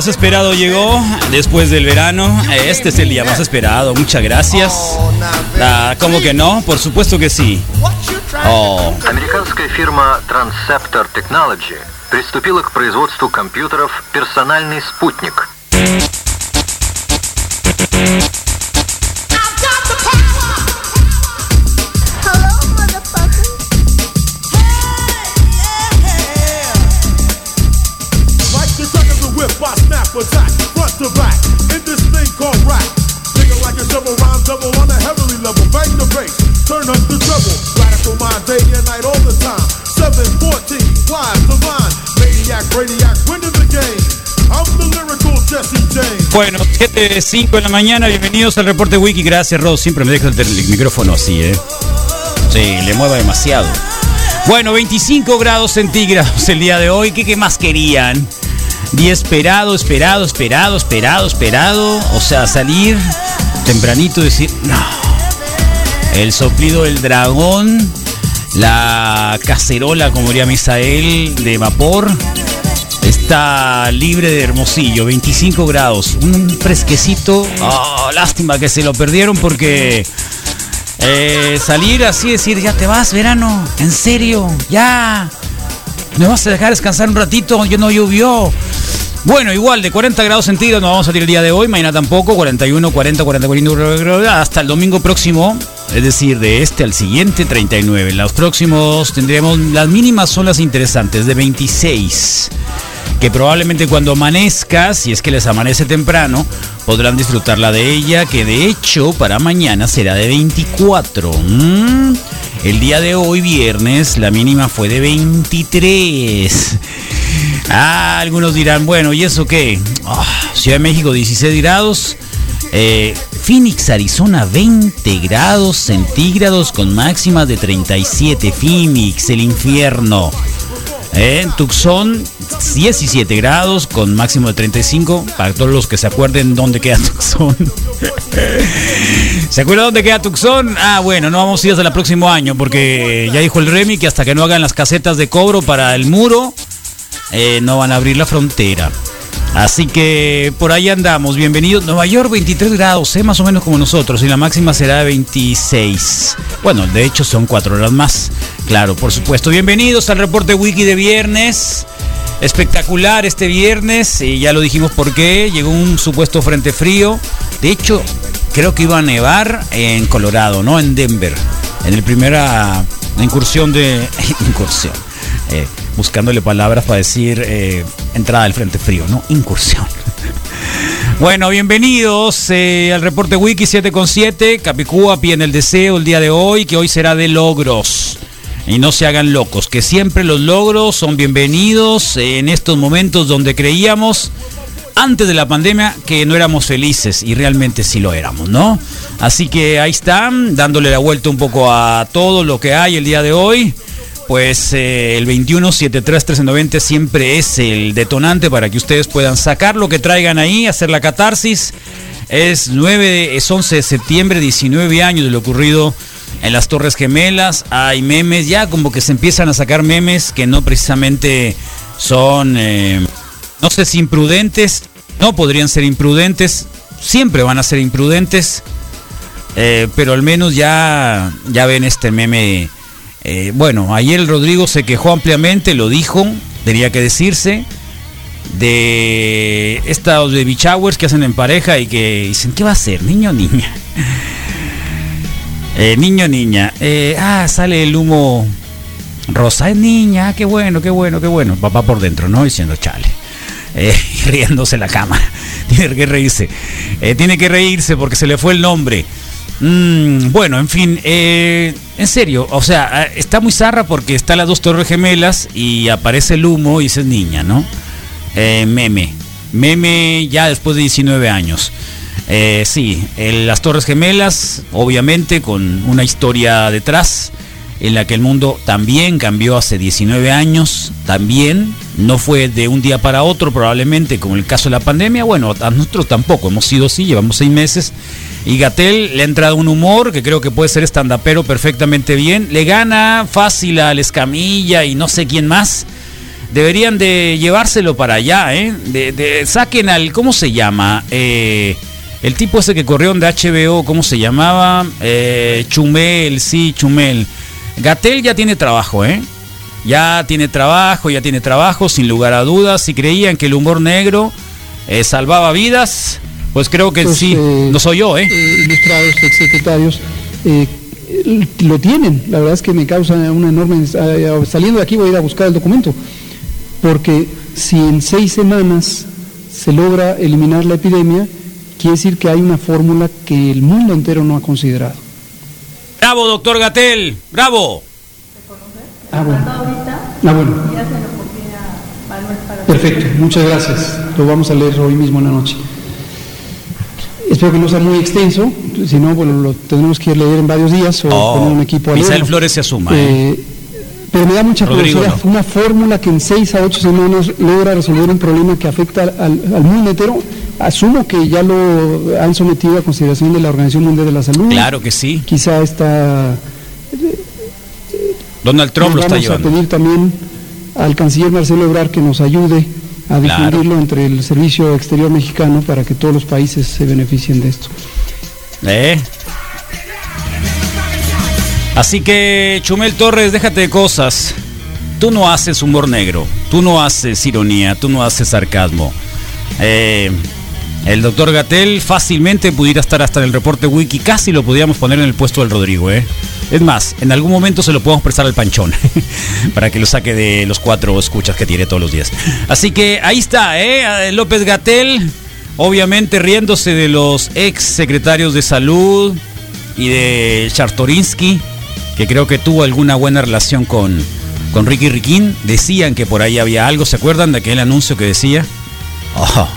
más esperado llegó después del verano. Este es el día más esperado. Muchas gracias. Oh, now, baby, Ah, ¿Cómo que no? Por supuesto que sí. what you trying Oh. to do? Американская фирма Transceptor Technology приступила к производству компьютеров «Персональный спутник». 7, 5 de la mañana, bienvenidos al reporte Wiki. Gracias, Ross. Siempre me deja el, micrófono así, ¿eh? Sí, le mueva demasiado. Bueno, 25 grados centígrados el día de hoy. ¿Qué, qué más querían? Día esperado, esperado, esperado, esperado, esperado. O sea, salir tempranito y decir, no. El soplido del dragón, la cacerola, como diría Misael, de vapor. Está libre de Hermosillo, 25 grados, un fresquecito. Oh, lástima que se lo perdieron porque eh, salir así, decir, ya te vas, verano, en serio, ya. Me vas a dejar descansar un ratito, yo no llovió. Bueno, igual de 40 grados centígrados no vamos a salir el día de hoy, mañana tampoco, 41, 40, 40, 40, hasta el domingo próximo, es decir, de este al siguiente, 39. Los próximos tendremos, las mínimas son las interesantes, de 26 que probablemente cuando amanezca, si es que les amanece temprano, podrán disfrutarla de ella, que de hecho para mañana será de 24. Mm. El día de hoy, viernes, la mínima fue de 23. Ah, algunos dirán, bueno, ¿y eso qué? Ah, Ciudad de México, 16 grados. Eh, Phoenix, Arizona, 20 grados centígrados con máximas de 37. Phoenix, el infierno. En Tucson, 17 grados con máximo de 35. Para todos los que se acuerden dónde queda Tucson. ¿Se acuerdan dónde queda Tucson? Ah, bueno, no vamos a ir hasta el próximo año porque ya dijo el Remy que hasta que no hagan las casetas de cobro para el muro, eh, no van a abrir la frontera. Así que por ahí andamos, bienvenidos. Nueva York 23 grados, ¿eh? más o menos como nosotros, y la máxima será de 26. Bueno, de hecho son cuatro horas más. Claro, por supuesto. Bienvenidos al reporte wiki de viernes. Espectacular este viernes, y ya lo dijimos por qué. Llegó un supuesto frente frío. De hecho, creo que iba a nevar en Colorado, ¿no? En Denver. En el primera incursión de. incursión. Eh, buscándole palabras para decir eh, entrada del frente frío, ¿no? Incursión. Bueno, bienvenidos eh, al reporte Wiki 7 con 7. Capicúa en el deseo el día de hoy, que hoy será de logros. Y no se hagan locos, que siempre los logros son bienvenidos en estos momentos donde creíamos antes de la pandemia que no éramos felices y realmente sí lo éramos, ¿no? Así que ahí están, dándole la vuelta un poco a todo lo que hay el día de hoy pues eh, el 21 73 1390 siempre es el detonante para que ustedes puedan sacar lo que traigan ahí, hacer la catarsis. Es 9 es 11 de septiembre, 19 años de lo ocurrido en las Torres Gemelas. Hay memes, ya como que se empiezan a sacar memes que no precisamente son eh, no sé si imprudentes, no podrían ser imprudentes, siempre van a ser imprudentes. eh, pero al menos ya ya ven este meme eh, bueno, ayer Rodrigo se quejó ampliamente, lo dijo, tenía que decirse, de estos baby showers que hacen en pareja y que dicen, ¿qué va a ser? ¿Niño o niña? Eh, niño niña. Eh, ah, sale el humo rosa. Es niña, ah, qué bueno, qué bueno, qué bueno. Papá por dentro, ¿no? Diciendo, chale. Eh, riéndose la cámara. Tiene que reírse. Eh, tiene que reírse porque se le fue el nombre. Mm, bueno, en fin, eh, en serio, o sea, eh, está muy zarra porque está las dos torres gemelas y aparece el humo y dice niña, ¿no? Eh, meme, meme ya después de 19 años. Eh, sí, las torres gemelas, obviamente con una historia detrás en la que el mundo también cambió hace 19 años, también, no fue de un día para otro probablemente, como el caso de la pandemia, bueno, a nosotros tampoco, hemos sido así, llevamos seis meses, y Gatel le ha entrado un humor que creo que puede ser estandapero perfectamente bien, le gana fácil al Escamilla y no sé quién más, deberían de llevárselo para allá, ¿eh? Saquen al, ¿cómo se llama? Eh, el tipo ese que corrió de HBO, ¿cómo se llamaba? Eh, Chumel, sí, Chumel. Gatel ya tiene trabajo, ¿eh? Ya tiene trabajo, ya tiene trabajo, sin lugar a dudas. Si creían que el humor negro eh, salvaba vidas, pues creo que Pues, sí. eh, no soy yo, ¿eh? eh, ilustrados, exsecretarios, eh, lo tienen. La verdad es que me causa una enorme... saliendo de aquí voy a ir a buscar el documento, porque si en seis semanas se logra eliminar la epidemia, quiere decir que hay una fórmula que el mundo entero no ha considerado. Bravo, doctor Gatel, bravo. Ah, bueno. Ah, bueno. Perfecto, muchas gracias. Lo vamos a leer hoy mismo en la noche. Espero que no sea muy extenso, si no, bueno, lo tendremos que leer en varios días o Oh, poner un equipo a Misael. Flores se asuma, ¿eh? Eh, pero me da mucha curiosidad, no. una fórmula que en seis a ocho semanas logra resolver un problema que afecta al, al- al mundo entero. Asumo que ya lo han sometido a consideración de la Organización Mundial de la Salud. Claro que sí. Quizá está Donald Trump lo está vamos llevando. a pedir también al canciller Marcelo Ebrard que nos ayude a Claro. difundirlo entre el Servicio Exterior Mexicano para que todos los países se beneficien de esto. ¿Eh? Así que, Chumel Torres, déjate de cosas. Tú no haces humor negro, tú no haces ironía, tú no haces sarcasmo. Eh, el doctor Gatel fácilmente pudiera estar hasta en el reporte wiki, casi lo podríamos poner en el puesto del Rodrigo, ¿eh? Es más, en algún momento se lo podemos prestar al panchón para que lo saque de los cuatro escuchas que tiene todos los días. Así que ahí está, ¿eh? López Gatel, obviamente riéndose de los ex secretarios de salud y de Chartorinsky, que creo que tuvo alguna buena relación con, con Ricky Riquín. Decían que por ahí había algo, ¿se acuerdan de aquel anuncio que decía? Oh,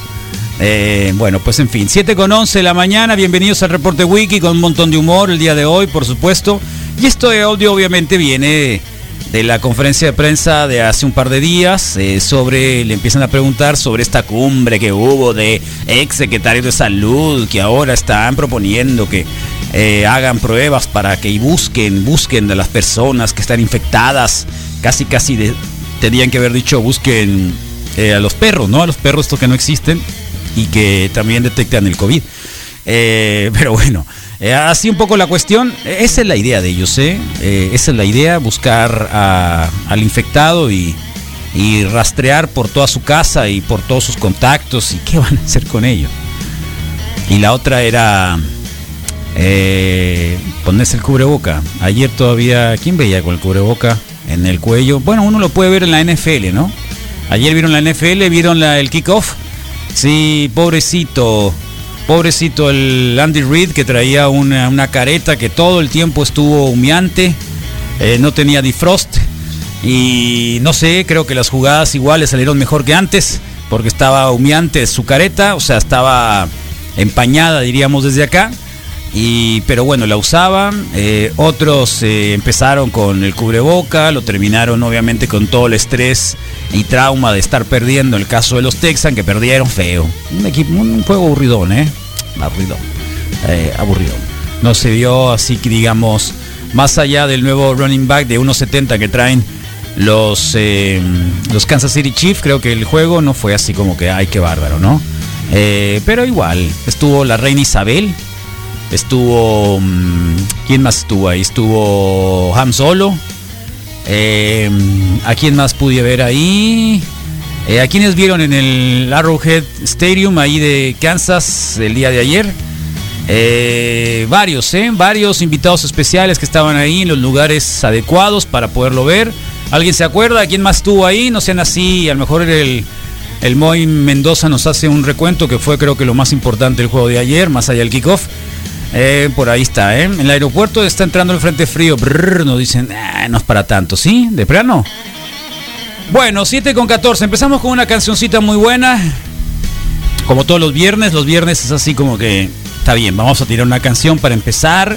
eh, bueno, pues en fin, 7 con 11 de la mañana, bienvenidos al reporte wiki con un montón de humor el día de hoy, por supuesto. Y esto de audio obviamente viene de la conferencia de prensa de hace un par de días eh, sobre, le empiezan a preguntar sobre esta cumbre que hubo de ex secretarios de salud que ahora están proponiendo que eh, hagan pruebas para que busquen, busquen de las personas que están infectadas, casi casi de, tendrían que haber dicho busquen eh, a los perros, ¿no? A los perros estos que no existen y que también detectan el COVID. Pero bueno, eh, así un poco la cuestión. Esa es la idea de ellos, ¿eh? Eh, esa es la idea, buscar a- al infectado y, y rastrear por toda su casa y por todos sus contactos y qué van a hacer con ellos. Y la otra era eh, ponerse el cubreboca. Ayer todavía, ¿quién veía con el cubreboca en el cuello? Bueno, uno lo puede ver en la NFL, ¿no? Ayer vieron la NFL, vieron la- el kickoff. Sí, pobrecito, pobrecito el Andy Reid que traía una, una careta que todo el tiempo estuvo humeante, eh, no tenía defrost y no sé, creo que las jugadas iguales salieron mejor que antes porque estaba humeante su careta, o sea, estaba empañada, diríamos desde acá. Y, pero bueno, la usaban. eh, otros eh, empezaron con el cubreboca, lo terminaron obviamente con todo el estrés y trauma de estar perdiendo. El caso de los Texans, que perdieron feo. Un equipo, un juego aburridón, ¿eh? Aburridón. Eh. No se vio así que digamos, más allá del nuevo running back de 1.70 que traen los, eh, los Kansas City Chiefs, creo que el juego no fue así como que, ay, qué bárbaro, ¿no? Pero igual, estuvo la reina Isabel, estuvo... mm, ¿Quién más estuvo ahí? Estuvo Ham Solo. Eh, ¿A quién más pude ver ahí? Eh, ¿A quiénes vieron en el Arrowhead Stadium ahí de Kansas el día de ayer? Eh, varios, ¿eh? Varios invitados especiales que estaban ahí en los lugares adecuados para poderlo ver. ¿Alguien se acuerda? ¿Quién más estuvo ahí? No sean así. A lo mejor el, el Moy Mendoza nos hace un recuento que fue creo que lo más importante del juego de ayer, más allá del kickoff. Eh, por ahí está, ¿eh? En el aeropuerto está entrando el frente frío. Brrr, nos dicen, "Ah, no es para tanto, ¿sí? ¿De plano? Bueno, 7 con 14. Empezamos con una cancioncita muy buena. Como todos los viernes, los viernes es así como que está bien, vamos a tirar una canción para empezar.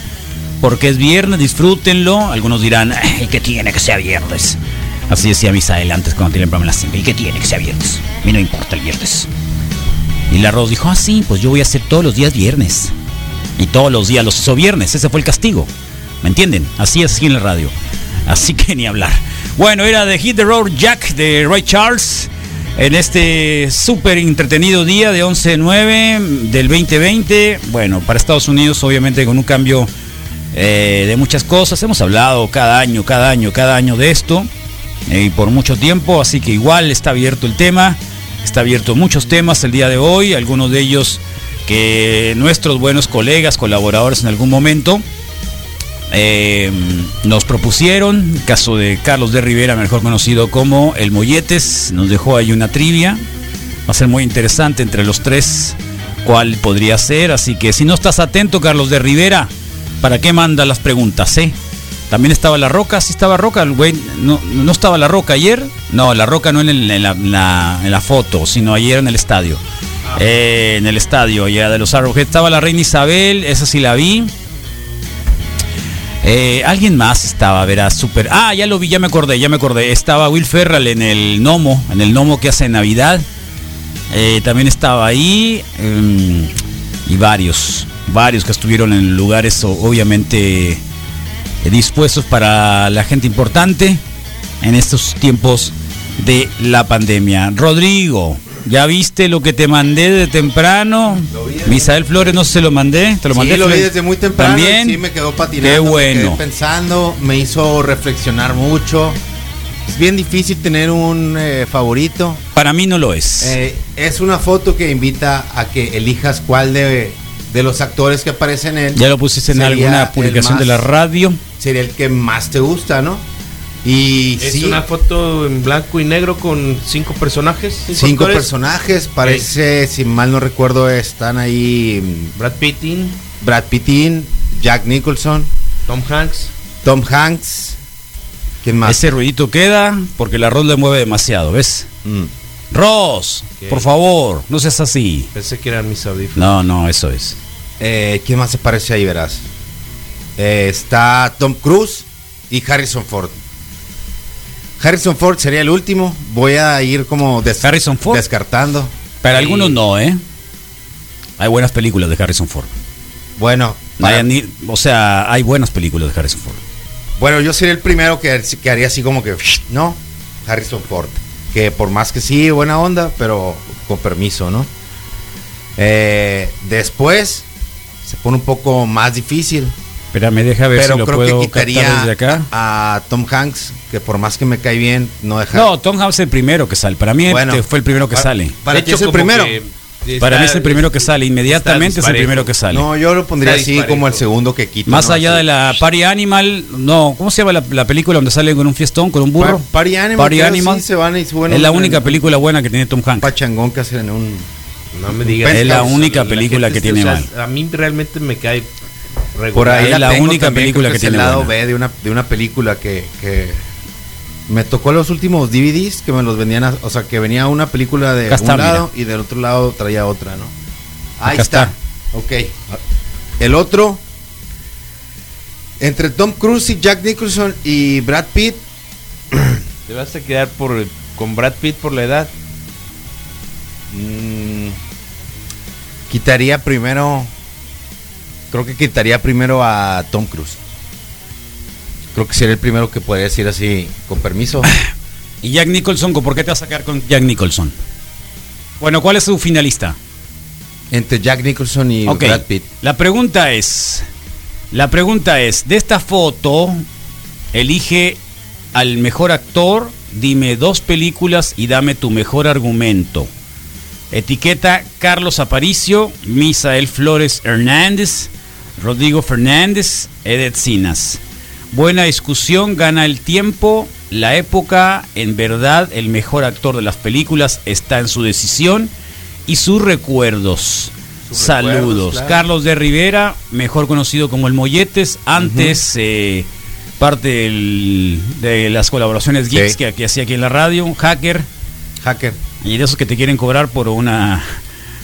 Porque es viernes, disfrútenlo. Algunos dirán, ¿y qué tiene que sea viernes? Así decía Misael antes cuando tiene el programa las 5. ¿Y qué tiene que sea viernes? A mí no importa el viernes. Y la Rose dijo, ah, sí, pues yo voy a hacer todos los días viernes. Y todos los días los hizo viernes, ese fue el castigo. ¿Me entienden? Así es aquí en la radio. Así que ni hablar. Bueno, era de Hit the Road Jack de Ray Charles. En este súper entretenido día de 11-9 del 2020. Bueno, para Estados Unidos obviamente con un cambio eh, de muchas cosas. Hemos hablado cada año, cada año, cada año de esto. eh, y por mucho tiempo. Así que igual está abierto el tema. Está abierto muchos temas el día de hoy. Algunos de ellos que nuestros buenos colegas, colaboradores en algún momento eh, nos propusieron. El caso de Carlos de Rivera, mejor conocido como El Molletes, nos dejó ahí una trivia. Va a ser muy interesante entre los tres cuál podría ser. Así que si no estás atento, Carlos de Rivera, ¿para qué manda las preguntas? Eh? También estaba la roca, sí estaba roca, güey, no, no estaba la roca ayer. No, la roca no en la foto, sino ayer en el estadio. Eh, en el estadio ya de los Arrowhead estaba la reina Isabel, esa sí la vi. Eh, alguien más estaba, verás, súper. Ah, ya lo vi, ya me acordé, ya me acordé. Estaba Will Ferrell en el Nomo, en el Nomo que hace en Navidad. Eh, también estaba ahí. em, y varios, varios que estuvieron en lugares obviamente dispuestos para la gente importante en estos tiempos de la pandemia. Rodrigo, ¿ya viste lo que te mandé de temprano? Misael Flores, no sé si se lo mandé. ¿Te lo Sí, mandé? lo vi desde muy temprano. También. Sí, me quedó patinando. Qué me bueno. quedé pensando, me hizo reflexionar mucho. Es bien difícil tener un eh, favorito. Para mí no lo es. Eh, es una foto que invita a que elijas cuál de, de los actores que aparecen en. ya lo pusiste en alguna publicación de la radio. Sería el que más te gusta, ¿no? Y Es sí, una foto en blanco y negro con cinco personajes. cinco personajes. Parece, si mal no recuerdo, están ahí mm, Brad Pittin, Brad Pittin, Jack Nicholson, Tom Hanks. Tom Hanks. ¿Quién más? Ese ruidito queda porque el arroz le mueve demasiado, ¿ves? Mm. Ross, por favor, no seas así. Pensé que eran mis audífonos. No, no, eso es. Eh, ¿Quién más aparece ahí, verás? Eh, está Tom Cruise y Harrison Ford. Harrison Ford sería el último. Voy a ir como des- Harrison Ford. descartando. Para algunos no, ¿eh? Hay buenas películas de Harrison Ford. Bueno, No para- hay o sea, hay buenas películas de Harrison Ford. bueno, yo sería el primero que, que haría así como que, ¿no? Harrison Ford. que por más que sí, buena onda, pero con permiso, ¿no? Eh, después se pone un poco más difícil. Espérame, deja ver pero si lo creo puedo que captar quitaría desde acá. a Tom Hanks, que por más que me cae bien, no deja. No, Tom Hanks es el primero que sale. Para mí Bueno, este fue el primero que para- sale. para De ti hecho, es el primero. Para mí es el primero que sale. Inmediatamente es el primero que sale. No, yo lo pondría así como el segundo que quita. Más ¿no? allá Así. de la Party Animal, no, ¿cómo se llama la, la película donde sale con un fiestón, con un burro? Pa- Party Animal, Party Animal. sí, se van y suben es la única película buena que tiene Tom Hanks. Pachangón que hacen en un. No me digas. Es la única película que tiene o sea, A mí realmente me cae regular. Por ahí la única película creo que es el tiene lado buena. B de una, de una película que, que me tocó los últimos DVDs que me los vendían, a- o sea, que venía una película de está, un lado mira. y del otro lado traía otra, ¿no? Ahí Acá está. está. Ok. El otro entre Tom Cruise y Jack Nicholson y Brad Pitt, Te vas a quedar por, con Brad Pitt por la edad. mm, quitaría primero creo que quitaría primero a Tom Cruise. Creo que sería el primero que podría decir así, con permiso. Y Jack Nicholson, ¿por qué te vas a sacar con Jack Nicholson? Bueno, ¿cuál es su finalista? Entre Jack Nicholson y Brad Pitt. La pregunta es, la pregunta es, de esta foto, elige al mejor actor, dime dos películas y dame tu mejor argumento. Etiqueta Carlos Aparicio, Misael Flores Hernández, Rodrigo Fernández, Edith Sinas. Buena discusión, gana el tiempo, la época, en verdad el mejor actor de las películas está en su decisión y sus recuerdos. Sus Saludos. recuerdos, claro. Carlos de Rivera, mejor conocido como el Molletes, antes eh, parte del- de las colaboraciones geeks Sí. que, que hacía aquí en la radio, un hacker, Hacker. y de esos que te quieren cobrar por una...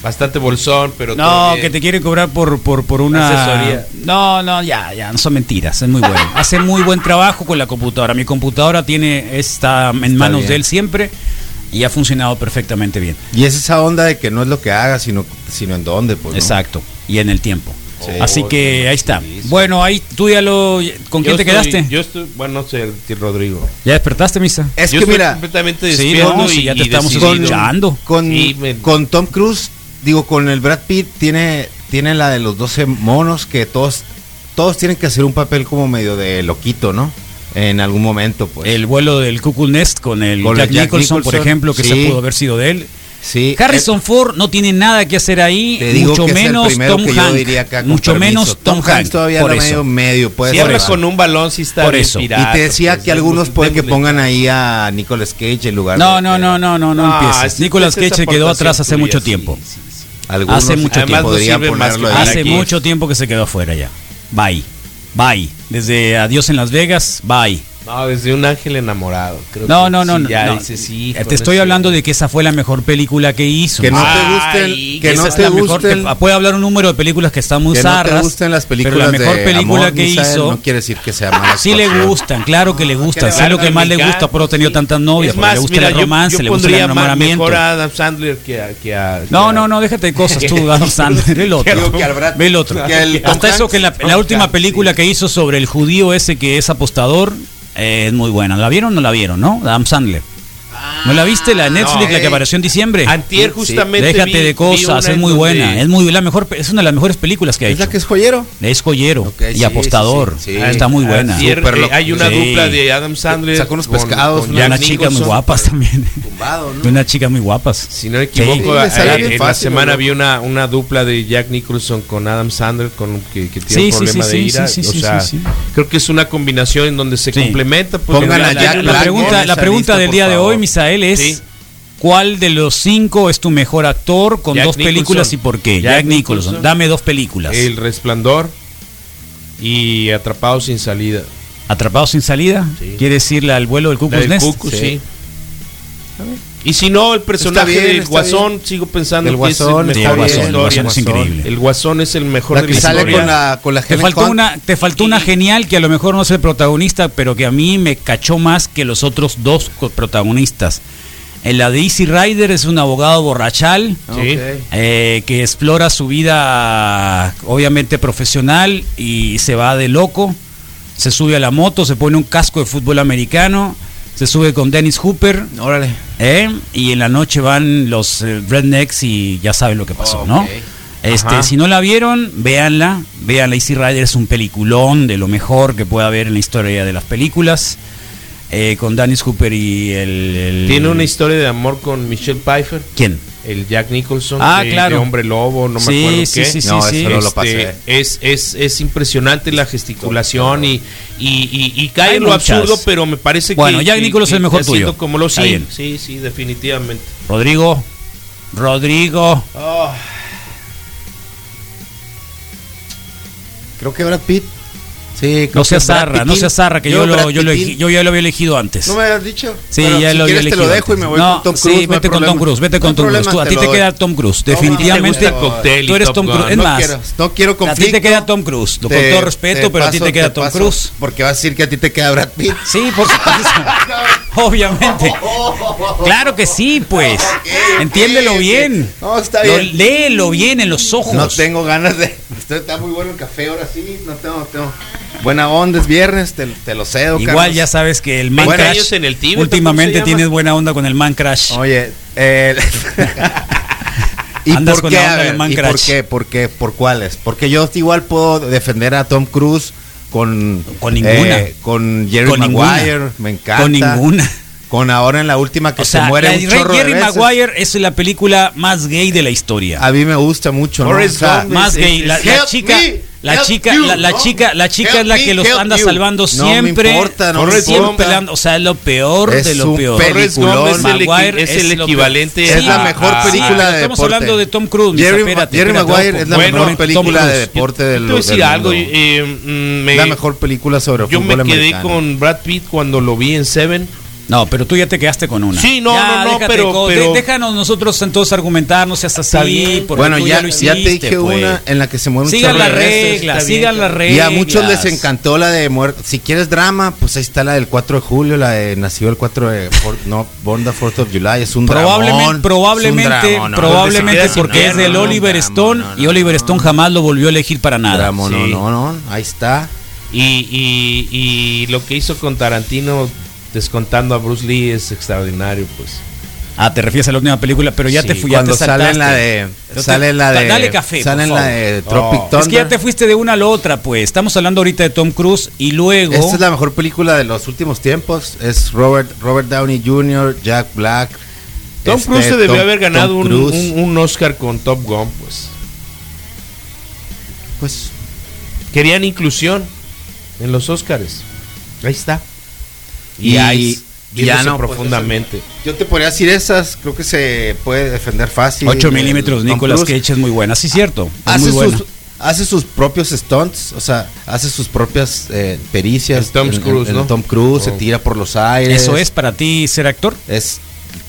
Bastante bolsón, pero. No, todo bien. que te quieren cobrar por, por, por una... Asesoría. No, no, ya, ya, no son mentiras, es muy bueno. Hace muy buen trabajo con la computadora. Mi computadora tiene está en manos bien. de él siempre y ha funcionado perfectamente bien. Y es esa onda de que no es lo que hagas, sino, sino en dónde, pues. ¿no? Exacto, y en el tiempo. Sí. Así que ahí está. Sí, sí. Bueno, ahí tú ya lo... ¿Con quién Yo te estoy- quedaste? Yo estoy. Bueno, no sé, tío Rodrigo. ¿Ya despertaste, Misa? Es Yo que estoy mira, completamente Sí, no, y, ya te y estamos escuchando. con, Sí, me- con Tom Cruise, digo, con el Brad Pitt, tiene, tiene la de los 12 monos que todos, todos tienen que hacer un papel como medio de loquito, ¿no? En algún momento, pues. El vuelo del Cuckoo Nest con el Con Jack, Jack Nicholson, por ejemplo, que sí. se pudo haber sido de él. sí, Harrison Ford no tiene nada que hacer ahí, mucho menos primero Tom que yo Hanks. mucho menos Tom, Hanks. todavía por eso. medio medio, puede Si ser. habla con un balón, sí está Por eso. Y te decía pues, que algunos pueden que pongan ahí a Nicolas Cage en lugar No, de. no, no, no, no, no Ah, empieces. esa- Nicolas Cage se quedó atrás hace mucho tiempo. sí, sí. Algunos Hace mucho tiempo. ponerlo que Hace aquí. mucho tiempo que se quedó afuera ya. Bye. Bye. Desde Adiós en Las Vegas, bye. No, desde un ángel enamorado. Creo No, que no, no, sí, no. ya no. dices, sí, con te estoy hablando de que esa fue la mejor película que hizo. Que no te gusten, que no te la mejor- gusten, te- puede hablar un número de películas que están muy que no te gusten las películas pero la mejor de película amor, que Misael, hizo. no quiere decir que sea mala Sí le gustan, claro que le gustan. Sé lo que más le gusta, encanta, pero ha tenido sí. tantas novias. Le gusta mira, el romance, yo le gusta el enamoramiento. mejor a Adam Sandler que a... Que a que No, no, no, déjate de cosas tú, Adam Sandler, el otro. Ve el otro. Hasta eso que la, última película que hizo sobre el judío ese que es apostador es muy buena. ¿La vieron o no la vieron, no? Adam Sandler. ¿No la viste? La Netflix, no, la que apareció en diciembre. Antier Sí, justamente Déjate vi- de cosas, una es muy buena. Es muy la mejor, es una de las mejores películas que ha ¿Es hecho. la que es joyero? Es joyero y sí, apostador. sí, sí, sí. Está muy buena. Antier, eh, hay una Sí. dupla de Adam Sandler Saca unos con- pescados, con Y Jack unas chicas muy guapas también. Tumbado, De unas chicas muy guapas. Si no me equivoco, eh, en la semana ¿no? vi una, una dupla de Jack Nicholson con Adam Sandler con que, que tiene Sí, un problema sí, de ira. sí, sí, o sí, sea, sí, sí. creo que es una combinación en donde se complementa. porque Pongan la- a Jack la- pregunta, del día de hoy, Misael, es Sí. ¿cuál de los cinco es tu mejor actor con Jack dos películas y por qué? Jack Jack, Nicholson. Nicholson. Dame dos películas. El Resplandor y Atrapado sin salida. Atrapado sin salida. Sí. ¿Quiere decirle al vuelo del del Nest? Cucu, Sí. sí. Y si no, el personaje bien, del Guasón, sigo pensando El que es Guasón el mejor el de la Guasón, el historia. Guasón es increíble. El Guasón es el mejor La de que la sale historia. con la, con la Te faltó, una, te faltó una genial que a lo mejor no es el protagonista, pero que a mí me cachó más que los otros dos protagonistas. En la de Easy Rider es un abogado borrachal Sí. Eh, que explora su vida obviamente profesional y se va de loco, se sube a la moto, se pone un casco de fútbol americano se sube con Dennis Hooper. Órale. ¿eh? Y en la noche van los eh, Rednecks y ya saben lo que pasó, ¿no? Este, Ajá. si no la vieron, véanla. Véanla. Easy Rider es un peliculón de lo mejor que pueda haber en la historia de las películas. Eh, con Dennis Hooper y el, el- Tiene una historia de amor con Michelle Pfeiffer. ¿Quién? El Jack Nicholson. Ah, de, claro. de Hombre Lobo, no me Sí, acuerdo sí, qué. sí, sí, No, sí. eso no lo Este, pasé. es, es, es impresionante la gesticulación y, y, y, y cae Hay en lo muchas. absurdo, pero me parece Bueno, que. Jack que- Nicholson que es el mejor está tuyo. Como lo sí, sí, sí, definitivamente. Rodrigo. Rodrigo. Creo que Brad Pitt. Sí, No seas Brad zarra, no seas zarra, que yo, lo, yo, lo yo ya lo había elegido antes. ¿No me habías dicho? Sí, ya si lo había quieres te lo elegido dejo y me voy No, con Tom sí, Cruise. no hay vete con Tom. Cruise, vete con Tom Cruise. Tú- a ti te queda Tom Cruise, definitivamente. te Tú eres Tom Cruise. Es No más, quiero, no quiero a ti te queda Tom Cruise. Lo- Con todo respeto, pero a ti te queda Tom Cruise. Porque vas a decir que a ti te queda Brad Pitt. Sí, por supuesto. Obviamente. Claro que sí, pues. Entiéndelo bien. No, está bien. léelo bien en los ojos. No tengo ganas de. Usted está muy bueno el café ahora sí. No tengo, tengo. Buena onda, es viernes, te, te lo cedo. Igual Carlos. ya sabes que el Man 20 Crash años en el Tíbet, últimamente ¿cómo se tienes buena onda con el Man Crash. Oye, eh, ¿y Andas por con qué? la A onda ver, ¿y por Crash. qué? ¿Por qué? ¿Por cuáles? Porque yo igual puedo defender a Tom Cruise con Con ninguna. eh, con Jerry Con ninguna. Maguire, me encanta. Con ninguna. Con ahora en la última que O sea, se muere la un chorro Jerry de veces. Maguire es la película más gay de la historia. A mí me gusta mucho, ¿no? O sea, más gay. La, chica, me, la help chica, you, la, la ¿no? chica, la chica es la que me, los anda you. salvando No me siempre. importa, no me siempre importa. peleando, o sea, es lo peor Es de lo un peor. Es el, es es el equivalente es la mejor a- película pero de estamos deporte. hablando de Tom Cruise, Misa, Jerry, espérate, Jerry espérate, Maguire es la Bueno, mejor película de deporte Yo del, algo. mundo. eh, mm, me- la mejor película sobre Yo fútbol me quedé americano. con Brad Pitt cuando lo vi en Seven. No, pero tú ya te quedaste con una. Sí, no, Ya, no, no, pero- pero- déjanos nosotros entonces argumentar, no seas así. porque Bueno, tú ya, lo ya te hiciste, dije pues. una en la que se muere un Sigan las reglas, sigan las reglas. Y a muchos les encantó la de muerte. Si quieres drama, pues ahí está la del 4 de julio, la de nació el 4 de for- no, Born the 4th of July, es un Probablemente, dramón, probablemente, es un dramón, no, probablemente porque es del Oliver Stone no, no, y Oliver no. Stone jamás lo volvió a elegir para nada. dramón, no, no, no, ahí está. Y, y, y lo que hizo con Tarantino, descontando a Bruce Lee, es extraordinario, pues. Ah, te refieres a la última película, pero ya Sí, te fui, ya Cuando te sale en la de sale en la de Dale café, sale por en la de Tropic Oh. Thunder. Es que ya te fuiste de una a la otra, pues. Estamos hablando ahorita de Tom Cruise y luego. Esta es la mejor película de los últimos tiempos. Es Robert Robert Downey Jr., Jack Black. Tom este, Cruise se debió Tom- haber ganado un- un Oscar con Top Gun, pues. Pues Querían inclusión en los Oscars. Ahí está. Y- Y, ahí y ya no, pues, profundamente. yo te podría decir esas, creo que se puede defender fácil. 8 El- milímetros, Nicolas Cage es muy buena. Sí, cierto. Es hace muy buena. sus hace sus propios stunts, o sea, hace sus propias eh, pericias. El Tom en- Cruise, en ¿no? Tom Cruise se Oh. tira por los aires. ¿Eso es para ti ser actor? Es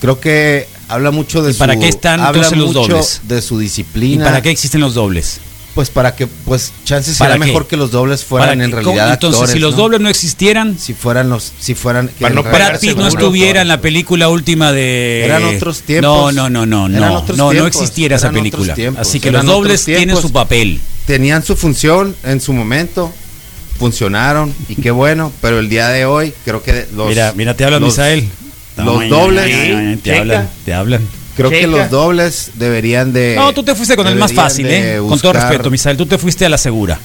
creo que habla mucho de ¿Y su para qué están habla los dobles? de su ¿Y disciplina. para qué existen los dobles? Pues para que pues chances ¿Para sería mejor que los dobles fueran ¿Para en realidad ¿Cómo? Entonces, actores, si los ¿no? dobles no existieran, si fueran los si fueran que Para no Brad Pitt no estuviera en la película última de. Eran otros tiempos. No, no, no, no, Eran no. otros No, no existiera esa película. tiempos. Así que los dobles tienen su papel. tenían su función en su momento, funcionaron y qué bueno, pero el día de hoy creo que los mira, mira, te hablan, los- Misael. los dobles- te hablan, te hablan. Creo que los dobles deberían de No, tú te fuiste con el más fácil, ¿eh? Con todo respeto, Misael, tú te fuiste a la segura.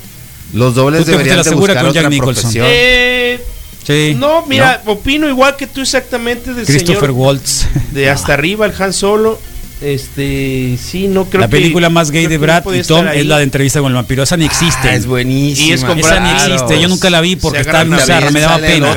Los dobles Tú te fuiste a deberían la de segura buscar con Jack otra Nicholson. profesión. Eh, Sí. no, mira, opino igual que tú exactamente del Christopher señor Waltz. de hasta arriba, el Han Solo. Este, sí, no creo la que- película más gay de Brad y Tom es la de entrevista con el vampiro. Esa ni existe. Ah, es buenísima. Y es Esa ni existe. Yo nunca la vi porque estaba zarra, besos, me daba pena.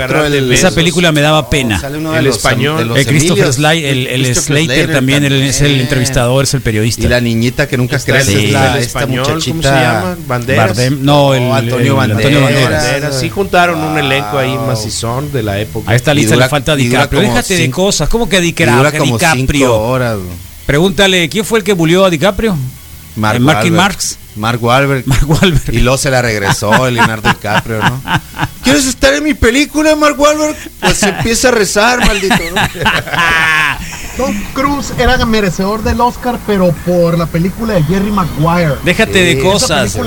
Esa película me daba pena. Sale uno de El los, español. de los El Christopher Emilios, Slater, el, el Christopher Slater también, él es el también. entrevistador, es el periodista. Y la niñita que nunca crece el- es la, el esta español, ¿cómo muchachita. se llama? Banderas. Bardem- no, el, Oh, Antonio el- el Banderas. Banderas. Sí juntaron un elenco ahí macizón de la época. A esta lista le falta DiCaprio. Déjate de cosas. ¿Cómo que DiCaprio? dura como cinco horas. Pregúntale, ¿quién fue el que bulió a DiCaprio? Mark Eh, Marky Wahlberg. Marx. Mark Wahlberg. Mark Wahlberg. Y luego se la regresó el Leonardo DiCaprio, ¿no? ¿Quieres estar en mi película, Mark Wahlberg? Pues empieza a rezar, maldito. ¿no? Tom Cruise era merecedor del Oscar, pero por la película de Jerry Maguire. Déjate de cosas.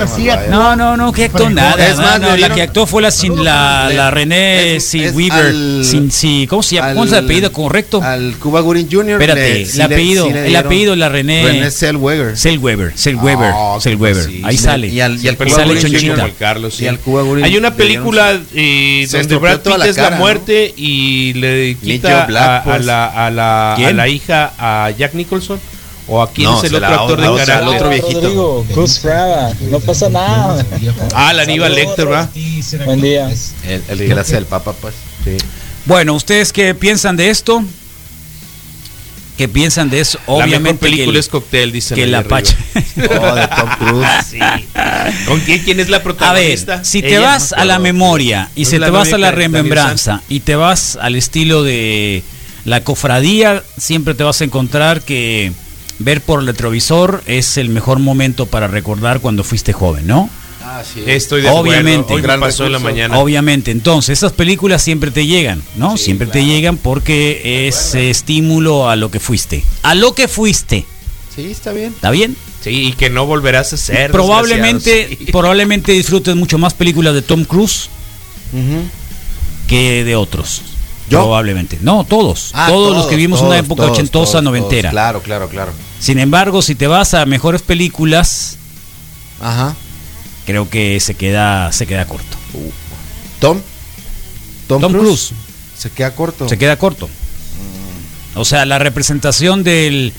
No, no, no, que actuó nada. Es más, no, la que actuó fue la sin la, la René es- sin es Weaver. al- sin, sí, ¿Cómo se llama? ¿Cómo es el apellido correcto? Al Cuba Gooding Jr. Espérate, le- el apellido, sí el apellido de la René. René Zellweger. Zellweger, Zellweger, Ah, Zellweger. sí, Ahí sale. Y al, y al Cuba sale Gooding Gooding Jr. chonchita. como el Carlos, sí. Y al Cuba Gooding Hay una película eh, donde Brad Pitt es la muerte y le quita Black, a, a pues. la, la, la hija a Jack Nicholson. ¿O a quién No, es el otro la- actor de el carácter? otro viejito. Rodrigo, Cruz Prada, no pasa nada. Ah, el Aníbal Lecter, ¿verdad? Buen día. El, el que le hace el Papa, pues. Bueno, ¿ustedes qué piensan de esto? ¿Qué piensan de eso? la mejor Obviamente que película el- es Cocktail, dicen que la pacha. Oh, de Tom Cruise. Sí. ¿Con quién, quién es la A ver, protagonista? si te Ella, vas no a la memoria y ¿No se te vas a la remembranza y te vas al estilo de la cofradía, siempre te vas a encontrar que ver por el retrovisor es el mejor momento para recordar cuando fuiste joven, ¿no? Ah, sí. Estoy de acuerdo. Obviamente. Hoy me Gran pasó en la mañana. Obviamente, entonces esas películas siempre te llegan, ¿no? siempre te llegan porque es eh, estímulo a lo que fuiste. A lo que fuiste, Sí, está bien. ¿está bien? Sí, y que no volverás a ser. probablemente, sí. probablemente disfrutes mucho más películas de Tom Cruise que de otros. ¿Yo? Probablemente. No, todos. Ah, todos, los que vivimos una época todos, ochentosa, noventera. Claro, claro, claro. Sin embargo, si te vas a mejores películas, Ajá. creo que se queda, se queda corto. Tom. Tom, Tom Cruise. Cruise. Se queda corto. Se queda corto. O sea, la representación del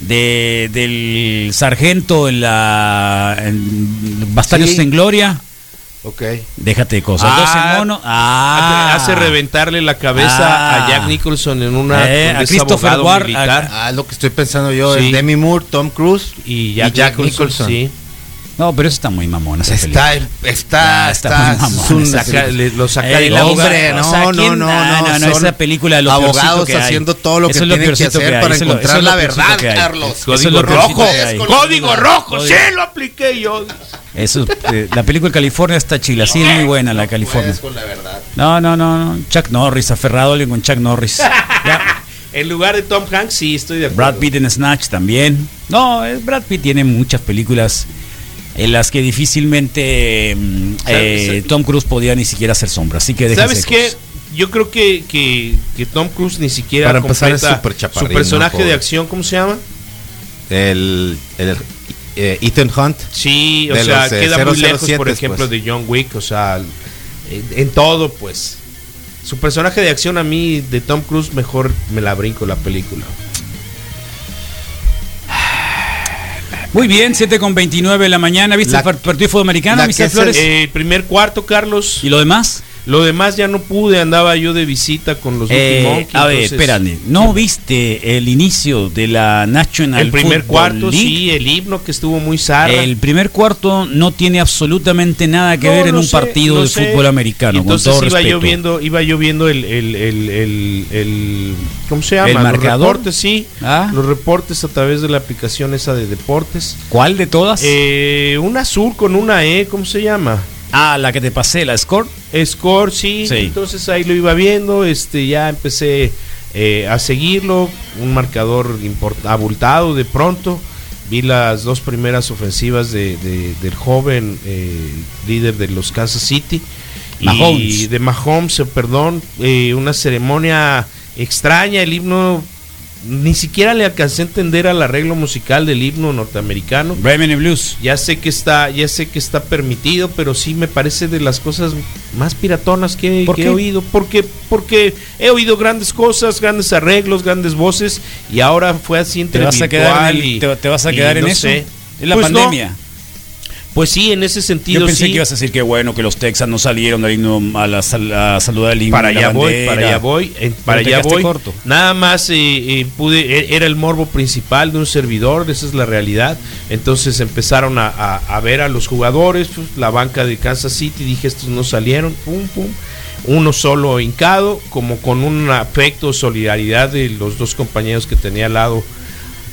de- del sargento en la en Bastardos Sí. en Gloria, Ok. déjate de cosas. Ah, 12 monos. Ah, Hace reventarle la cabeza Ah. a Jack Nicholson en una. Eh, a Christopher Ward. Ah, lo que estoy pensando yo. Sí. Es Demi Moore, Tom Cruise y Jack, y Jack Nicholson. Nicholson. Sí. No, pero eso está muy mamón esa Está, película. está, Ah, está, muy mamón Saca- le- lo saca onda. hombre, o no, sea, no, ¿quién- no, ah, no, no, son esa película de lo peorcito abogados que haciendo todo lo que Eso lo tienen que hacer para eso encontrar eso la verdad, que hay. Carlos. Eso es Código lo rojo. que hay. Código rojo. Código- Sí, lo apliqué yo. Eso, eh, la película de California está chila, sí, es muy buena la California. con la verdad. No, no, no, no. Chuck Norris, aferrado alguien con Chuck Norris. Ya, En lugar de Tom Hanks, sí, estoy de acuerdo. Brad Pitt en Snatch también. No, eh, Brad Pitt tiene muchas películas en las que difícilmente mm, eh. Tom Cruise podía ni siquiera hacer sombra. Así que ¿Sabes qué? cosas. Yo creo que, que, que Tom Cruise ni siquiera Para empezar, es completa súper su personaje ¿no? de acción, ¿cómo se llama? El, el eh, Ethan Hunt. Sí, o sea, los, eh, queda muy 007, lejos, por ejemplo, pues. de John Wick, o sea, en, en todo, pues. Su personaje de acción a mí, de Tom Cruise, mejor me la brinco la película. Muy bien, 7 con 29 de la mañana. ¿Viste La- el par- partido de fútbol americano, es Flores? El primer cuarto, Carlos. ¿Y lo demás? Lo demás ya no pude, andaba yo de visita con los Eh, Monkey, a ver, entonces- espérate. ¿No viste el inicio de la National El primer Football cuarto, League? sí, el himno que estuvo muy zarra. El primer cuarto no tiene absolutamente nada que No, ver en un sé, partido de sé. fútbol americano, Entonces con todo iba respeto. yo viendo, iba yo viendo el, el, el, el- ¿cómo se llama? ¿El Los marcador? reportes, sí. Ah. Los reportes a través de la aplicación esa de deportes. ¿Cuál de todas? Eh, un azul con una E, ¿cómo se llama? Ah, la que te pasé, la Score. Score, sí. Sí. Entonces ahí lo iba viendo, este, ya empecé eh, a seguirlo, un marcador abultado de pronto. Vi las dos primeras ofensivas de, de- del joven eh, líder de los Kansas City. Y Mahomes. de Mahomes, eh, perdón, eh, una ceremonia extraña, el himno, ni siquiera le alcancé a entender al arreglo musical del himno norteamericano. Bremen Blues. Ya sé que está, ya sé que está permitido, pero sí me parece de las cosas más piratonas que, he oído. Porque, porque he oído grandes cosas, grandes arreglos, grandes voces, y ahora fue así entre ¿Te vas a quedar en, el- virtual y- te, te vas a y quedar en no eso? sé. Es la Pues no. Pues sí, en ese sentido Yo pensé sí. que ibas a decir que bueno que los Texas no salieron al himno- a, la, a saludar el himno. para allá voy, para allá voy, eh, para allá voy. corto. Nada más eh, eh, pude, e- era el morbo principal de un servidor, esa es la realidad. Entonces empezaron a, a- a ver a los jugadores, pues, la banca de Kansas City, dije estos no salieron, pum, pum. Uno solo hincado, como con un afecto, solidaridad de los dos compañeros que tenía al lado,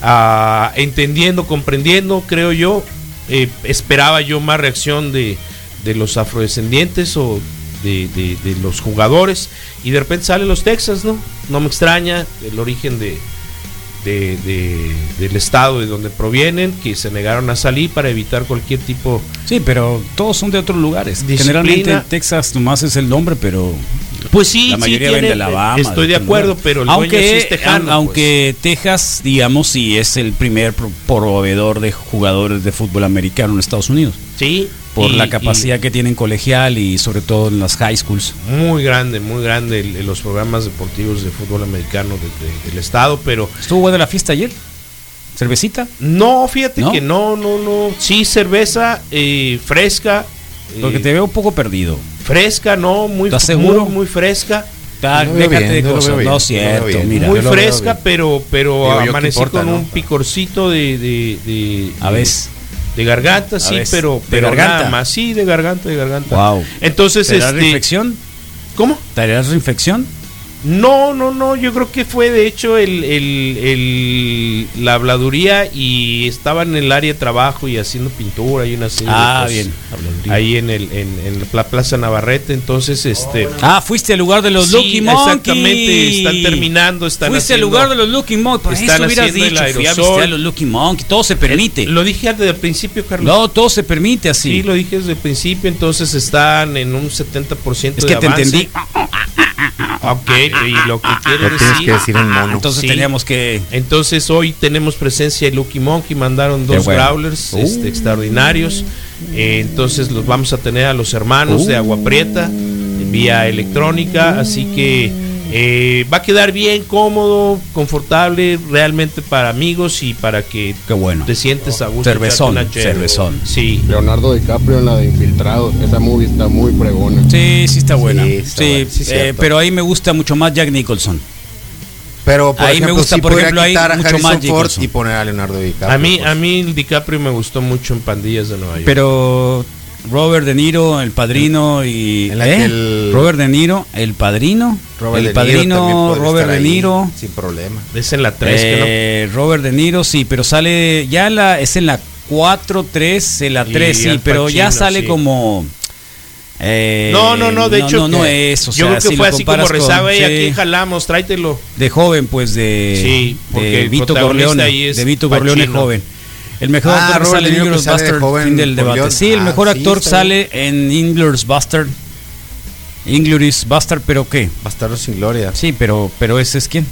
ah, entendiendo, comprendiendo, creo yo. Eh, esperaba yo más reacción de, de los afrodescendientes o de, de- de los jugadores y de repente salen los Texas, ¿no? No me extraña el origen de, de- de- del estado de donde provienen, que se negaron a salir para evitar cualquier tipo Sí, pero todos son de otros lugares. Disciplina. Generalmente en Texas nomás es el nombre, pero Pues sí, la sí mayoría tiene- ven de Alabama. Estoy de acuerdo, pero el dueño aunque, sí es tejano, pues. aun- aunque Texas, digamos, sí es el primer pro- proveedor de jugadores de fútbol americano en Estados Unidos. Sí. Por y- la capacidad que tienen colegial y sobre todo en las high schools. muy grande, muy grande el- los programas deportivos de fútbol americano de- de- del estado, pero ¿Estuvo buena la fiesta ayer? ¿Cervecita? no, fíjate ¿No? que no, no, no. Sí, cerveza eh, fresca. Eh, Porque te veo un poco perdido. Fresca, no, muy, ¿Estás seguro? muy, muy fresca. Lo veo déjate bien, de cosas. No, lo cierto, veo bien. mira. muy fresca, pero, pero Digo, amanecí importa, con ¿no? un picorcito de, de, de- A veces. de garganta, A sí, veces. pero, ¿De pero garganta? nada más, sí, de garganta, de garganta. Wow. Entonces, ¿Te este, reinfección? ¿cómo? ¿Te reinfección? No, no, no, yo creo que fue de hecho el, el- el- la habladuría y estaba en el área de trabajo y haciendo pintura y una serie Ah, bien. habladuría. Ahí en, el, en, en la Plaza Navarrete, entonces este... Ah, fuiste al lugar de los Sí, Lucky Monkeys. exactamente, están terminando, están Fuiste al haciendo- lugar de los Lucky Monkeys. Por están eso hubieras dicho, fui a visitar a los Lucky Monkeys. Todo se permite. Lo dije desde el principio, Carlos. no, todo se permite así. Sí, lo dije desde el principio, entonces están en un 70% es de que te avance. entendí. Ok, y lo que quiere Lo tienes decir... que decir en mono. Entonces Sí. teníamos que. Entonces hoy tenemos presencia de Lucky Monkey, mandaron dos bueno. growlers Uh. este, extraordinarios. Eh, entonces los vamos a tener a los hermanos de Uh. Agua Prieta vía electrónica, así que eh, va a quedar bien cómodo, confortable, realmente para amigos y para que Qué bueno. te sientes a gusto. Cervezón, cervezón. Sí. Leonardo DiCaprio en la de Infiltrados. Esa movie está muy fregona. Sí, sí está buena. Sí, Sí, está buena, sí, eh, pero ahí me gusta mucho más Jack Nicholson. Pero por Ahí me gusta, sí por ejemplo, ahí quitar mucho Harrison más Ford y poner a Leonardo DiCaprio. A mí, pues. a mí el DiCaprio me gustó mucho en Pandillas de Nueva York. Pero Robert De Niro, el padrino y. En la ¿eh? que el- Robert De Niro, el padrino. Robert el De Niro también padrino, Robert De ahí Niro. Sin problema. es en la 3, Eh, Robert De Niro, sí, pero sale. Ya la, es en la 4, 3, en la Y 3, sí, Al pero ya Pacino, sale sí. como. eh, No, no, no, de hecho, No, no que- es. O yo sea, creo que si fue lo así como rezaba y sí, aquí jalamos, tráetelo. De joven, pues de. Sí, porque de Vito Corleone. ahí es De Vito Corleone Pacino. joven. El mejor Ah, actor que sale en Inglourious de Bastard, joven fin del debate. Corleone. Sí, el Ah, mejor sí, actor sale en Inglourious Bastard. Inglourious Bastard, pero ¿qué? Bastardo sin gloria. Sí, pero, pero ese es quién.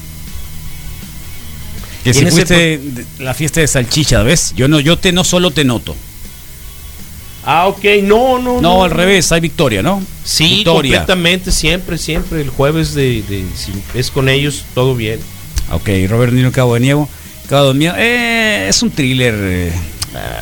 Que si ¿Quién es el fuiste la fiesta de salchicha, ¿ves? Yo no, yo te no solo te noto. Ah, ok, no, no. No, al revés, hay victoria, ¿no? Sí, victoria. completamente, siempre, siempre. El jueves de, de- si es con ellos, todo bien. Ok, Robert De Niro, Cabo de Nieve. Cabo Nieve. Eh, es un thriller. eh,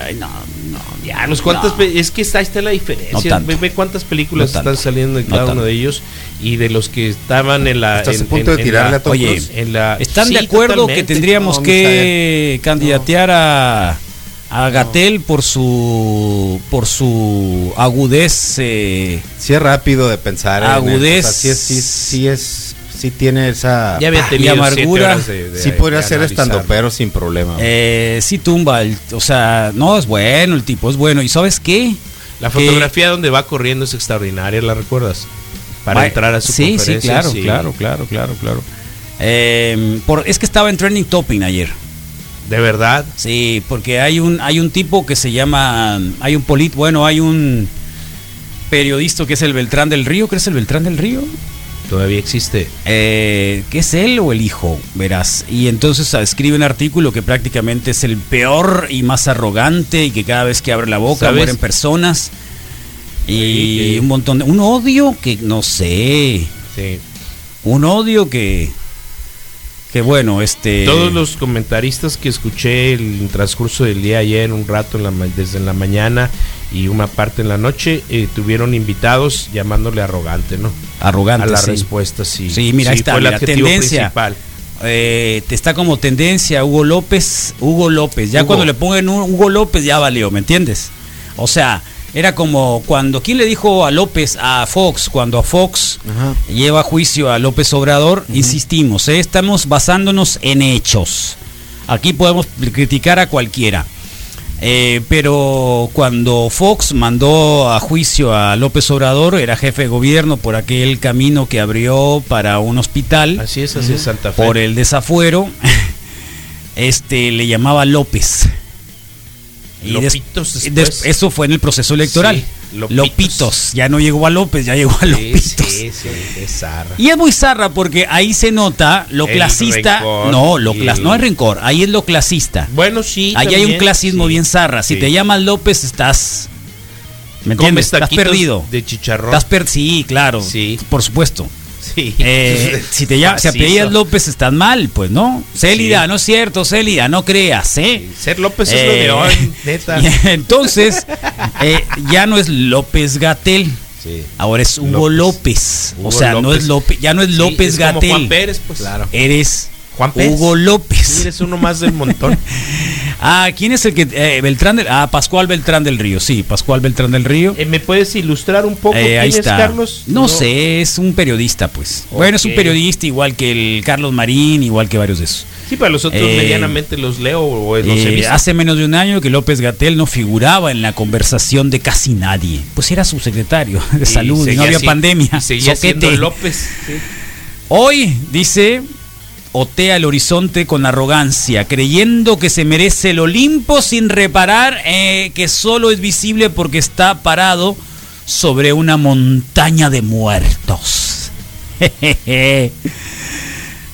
ay, no, no. Ya, Pues cuántas no. pe- es que está, está la diferencia. Tanto. ve, ve cuántas películas No tanto. están saliendo de No cada tanto. uno de ellos y de los que estaban en la. ¿Estás en- a punto en- de en tirarle la- a Tom Oye, Cruise? en la- ¿Están Sí, de acuerdo totalmente. que tendríamos No, que candidatear a, a Gatel por su por su agudez? eh, Sí es rápido de pensar. en él. Agudez. O sea, sí es, sí, sí es, sí tiene esa. Ya había tenido siete amargura. horas de- de- sí podría de ser estando pero sin problema. eh, sí tumba, el- o sea, no es bueno el tipo, es bueno. ¿Y sabes qué? La fotografía donde va corriendo es extraordinaria, ¿la recuerdas? Para Va- entrar a su sí, conferencia. Sí, claro, sí. claro, claro, claro, claro. Eh, por, es que estaba en trending topping ayer. De verdad. Sí, porque hay un hay un tipo que se llama hay un polit, bueno, hay un periodista que es el Beltrán del Río, ¿crees el Beltrán del Río? Todavía existe. Eh, ¿Qué es él o el hijo? Verás. Y entonces ah, escribe un artículo que prácticamente es el peor y más arrogante y que cada vez que abre la boca ¿Sabes? mueren personas. Y Sí. un montón de... Un odio que no sé. Sí. Un odio que... Que bueno, este... Todos los comentaristas que escuché el transcurso del día ayer, un rato en la desde la mañana y una parte en la noche, eh, tuvieron invitados llamándole arrogante, ¿no? Arrogante, A la sí. respuesta, sí. Sí, mira, está, fue adjetivo tendencia. principal. Eh, te está como tendencia Hugo López, Hugo López. Ya Hugo. cuando le pongan un Hugo López ya valió, ¿me entiendes? O sea, era como cuando ¿quién le dijo a López a Fox cuando a Fox Ajá. lleva a juicio a López Obrador? Insistimos, ¿eh? estamos basándonos en hechos. Aquí podemos criticar a cualquiera. Eh, pero cuando Fox mandó a juicio a López Obrador, era jefe de gobierno por aquel camino que abrió para un hospital Así es, así es Santa Fe. por el desafuero. este le llamaba López. Y Lopitos des- eso fue en el proceso electoral. Sí, Lopitos. Lopitos. Ya no llegó a López, ya llegó a Lopitos. sí, sí, es zarra. Y es muy zarra porque ahí se nota lo El clasista. No, lo clas- no es rencor, ahí es lo clasista. Bueno, sí. Ahí hay un clasismo bien zarra. Si te llamas López, estás. ¿Me entiendes? Estás perdido. De chicharrón. Estás per sí, claro. Sí. Por supuesto. Sí. Eh, si te llamas, si apellidas López, estás mal, pues, ¿no? Célida, no es cierto, Célida, no creas, ¿eh? Ser López es lo Eh, de hoy, neta. entonces, eh, ya no es López Gatel. Sí. Ahora es Hugo López. Hugo o sea, no es López, ya no es López es Gatel. Juan Pérez, pues. Claro. Eres Juan Pérez. Hugo López. Eres uno más del montón. Ah, ¿quién es el que eh, Beltrán del Ah, Pascual Beltrán del Río. Sí, Pascual Beltrán del Río. Eh, ¿Me puedes ilustrar un poco Eh, quién ahí es está. Carlos? No, sé, es un periodista, pues. Bueno, es un periodista igual que el Carlos Marín, igual que varios de esos. Sí, para los otros Eh, medianamente los leo o los he visto. hace menos de un año que López Gatel no figuraba en la conversación de casi nadie. Pues era su secretario de Y salud y no había pandemia. y seguía Soquete. siendo López. sí. Hoy, dice, otea el horizonte con arrogancia, creyendo que se merece el Olimpo sin reparar eh, que solo es visible porque está parado sobre una montaña de muertos.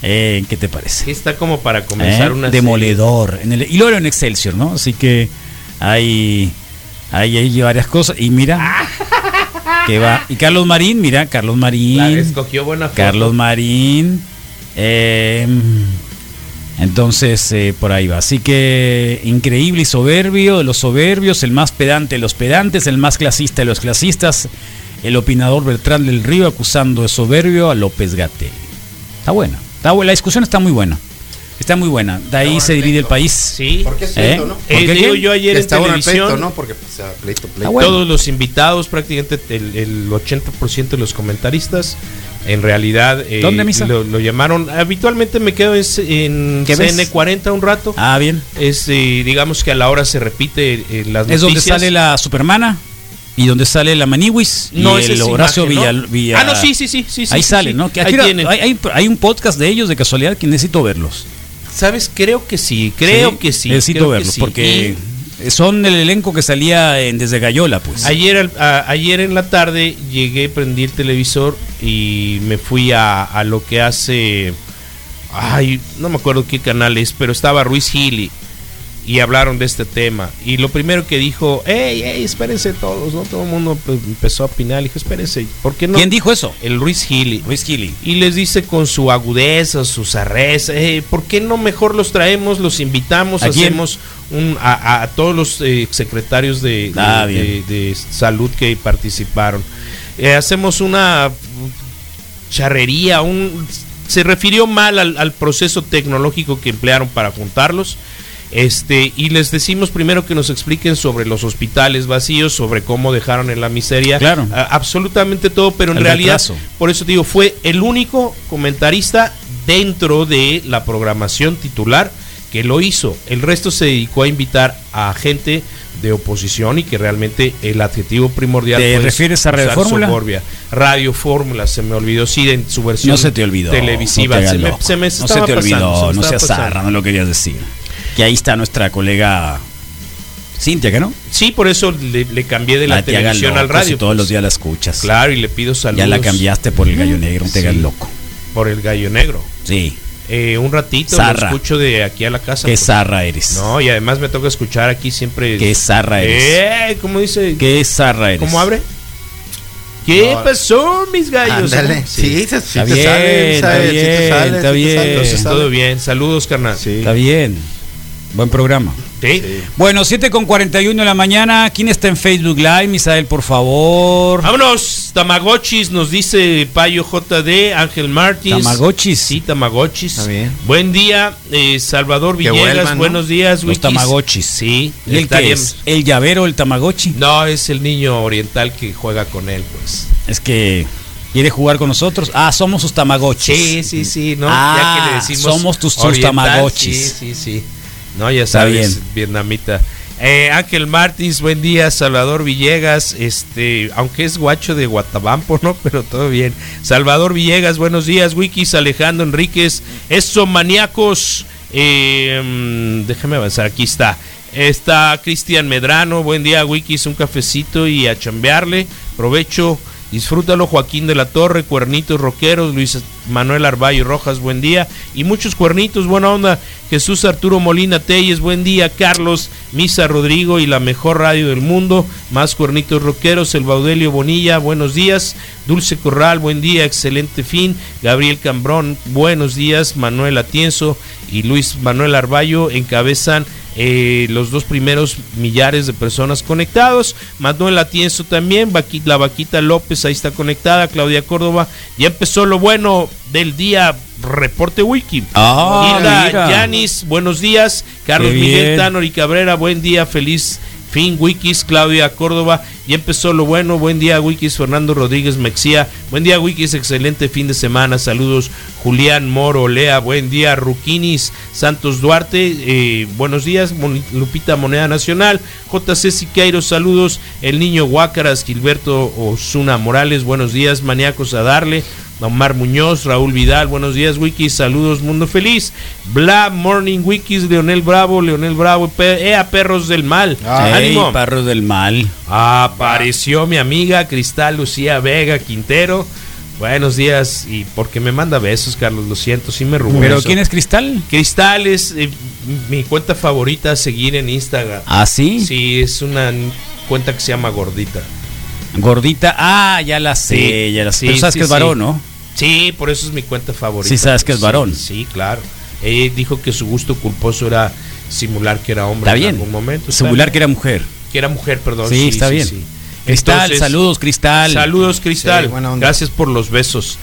Eh, ¿Qué te parece? Está como para comenzar ¿Eh? una Demoledor. En el- y luego en Excelsior, ¿no? Así que hay, hay, hay varias cosas. Y mira, que va. Y Carlos Marín, mira, Carlos Marín. La escogió buena foto. Carlos Marín. Eh, entonces, eh, por ahí va. Así que increíble y soberbio de los soberbios, el más pedante de los pedantes, el más clasista de los clasistas, el opinador Beltrán del Río acusando de soberbio a López Gate. Está buena. Está buena. La discusión está muy buena. Está muy buena. De ahí se divide el país. Sí. ¿Por qué es ¿Eh? Eh, digo yo ayer en televisión. pleito, ¿no? Porque pues, pleito, pleito. Ah, bueno. Todos los invitados, prácticamente el, el 80% de los comentaristas, en realidad eh, ¿Dónde, Misa? Lo, lo llamaron. Habitualmente me quedo en, en ¿Qué ves? CN40 un rato. Ah, bien. Es, eh, digamos que a la hora se repite eh, las Es donde sale la Supermana y donde sale la Maniwis No, y el Horacio imagen, ¿no? Villa, Villa- Ah, no, sí, sí, sí, sí, Ahí sí, sale, sí. ¿no? Que Ahí hay, hay- hay un podcast de ellos de casualidad que necesito verlos. ¿Sabes? Creo que sí, creo que sí. Necesito verlos porque son el elenco que salía en Desde Gallola, pues. Ayer, a- ayer en la tarde llegué, prendí el televisor y me fui a, a lo que hace. Ay, no me acuerdo qué canal es, pero estaba Ruiz Gili y hablaron de este tema. Y lo primero que dijo, hey, hey, espérense todos, ¿no? Todo el mundo empezó a opinar. Le dijo, espérense, ¿por qué no? ¿Quién dijo eso? El Ruiz Gili. Luis Gili. Y les dice con su agudeza, sus arrezas, eh, ¿por qué no mejor los traemos, los invitamos, hacemos un, a, a- todos los eh, secretarios de, de- Ah, de- bien. de salud que participaron? Eh, hacemos una charrería, un, se refirió mal al, al proceso tecnológico que emplearon para juntarlos. Este, y les decimos primero que nos expliquen sobre los hospitales vacíos, sobre cómo dejaron en la miseria. Claro. a- absolutamente todo, pero en El realidad, retraso. por eso te digo, fue el único comentarista dentro de la programación titular que lo hizo. El resto se dedicó a invitar a gente de oposición y que realmente el adjetivo primordial ¿Te refieres a Radio Fórmula? Soberbia. Radio Fórmula, se me olvidó, sí, en su versión No se te olvidó. televisiva. no te se, me, se me no se te pasando, olvidó, se me no seas pasando. zarra, no lo querías decir. Que ahí está nuestra colega Cintia, ¿que no? Sí, por eso le, le cambié de la hagas televisión al radio. si todos pues. los días la escuchas. Claro, y le pido saludos. Ya la cambiaste por el gallo negro, te Sí. loco. Por el gallo negro. Sí. Eh, un ratito Zarra. lo escucho de aquí a la casa. Qué zarra eres. No, y además me toca escuchar aquí siempre. Qué zarra eres. Eh, ¿Cómo dice? Qué zarra eres. ¿Cómo abre? ¿Qué No. pasó, mis gallos? Ándale. ¿no? Sí, se- sí Está bien, sale, está sí bien, está sí bien. Entonces sí todo bien. Saludos, carnal. Sí. Está bien. Buen programa. Sí. Bueno, 7 con 41 de la mañana. ¿Quién está en Facebook Live? Misael, por favor. Vámonos, Tamagotchis, nos dice Payo JD, Ángel Martins. Tamagotchis. Sí, Tamagotchis. Está bien. Buen día, eh, Salvador Villegas, vuelvan, ¿no? buenos días, Los Wikis. Tamagotchis. Sí. ¿Y el es? ¿El llavero, el Tamagotchi? No, es el niño oriental que juega con él, pues. Es que quiere jugar con nosotros. Ah, somos sus Tamagotchis. Sí, sí, sí, ¿no? Ah, ya que le decimos. somos tus- Tamagotchis. Sí, sí, sí. No, ya Está sabes, bien. vietnamita. Eh, Ángel Martins, buen día. Salvador Villegas, este, aunque es guacho de Guatabampo, ¿no? Pero todo bien. Salvador Villegas, buenos días. Wikis, Alejandro Enríquez, eso maníacos. Eh, mm, déjame avanzar, aquí está. Está Cristian Medrano, buen día Wikis, un cafecito y a chambearle. Provecho, disfrútalo Joaquín de la Torre, Cuernitos Roqueros, Luis Manuel Arballo Rojas, buen día. Y muchos cuernitos, buena onda. Jesús Arturo Molina Telles, buen día. Carlos Misa Rodrigo y la mejor radio del mundo. Más cuernitos roqueros, el Baudelio Bonilla, buenos días. Dulce Corral, buen día, excelente fin. Gabriel Cambrón, buenos días. Manuel Atienzo y Luis Manuel Arballo encabezan eh, los dos primeros millares de personas conectados. Manuel Atienzo también, Vaqui- la Vaquita López ahí está conectada, Claudia Córdoba. Ya empezó lo bueno del día, reporte wiki. Ah, Hilda. Yanis, buenos días. Carlos Miguel bien. Tanor y Cabrera, buen día, feliz fin, Wikis, Claudia Córdoba. Ya empezó lo bueno, buen día, Wikis, Fernando Rodríguez Mexía. Buen día, Wikis, excelente fin de semana. Saludos, Julián Moro, Lea, buen día, Ruquinis, Santos Duarte, eh, buenos días, Lupita Moneda Nacional, JC Siqueiros, saludos, el niño Huácaras, Gilberto Osuna Morales, buenos días, maníacos a darle. Omar Muñoz, Raúl Vidal, buenos días, Wikis, saludos, mundo feliz. Bla Morning Wikis, Leonel Bravo, Leonel Bravo, ea perros del mal. Ánimo. perros del mal. Apareció mi amiga Cristal Lucía Vega Quintero. Buenos días y porque me manda besos, Carlos, lo siento, sí me rubó. ¿Pero eso. quién es Cristal? Cristal es eh, mi cuenta favorita a seguir en Instagram. ¿Ah, sí? Sí, es una cuenta que se llama Gordita. Gordita. Ah, ya la sé, Sí, ya la sé. sí, Pero sabes sí, que es sí. varón, ¿no? Sí, por eso es mi cuenta favorita. Sí sabes que es varón. Sí, claro. Ella dijo que su gusto culposo era simular que era hombre Está en bien. algún momento. Está Simular bien. que era mujer. Que era mujer, perdón. Sí, está bien. Cristal, Entonces, saludos, Cristal. Saludos, Cristal. Sí, buena onda. Gracias por los besos.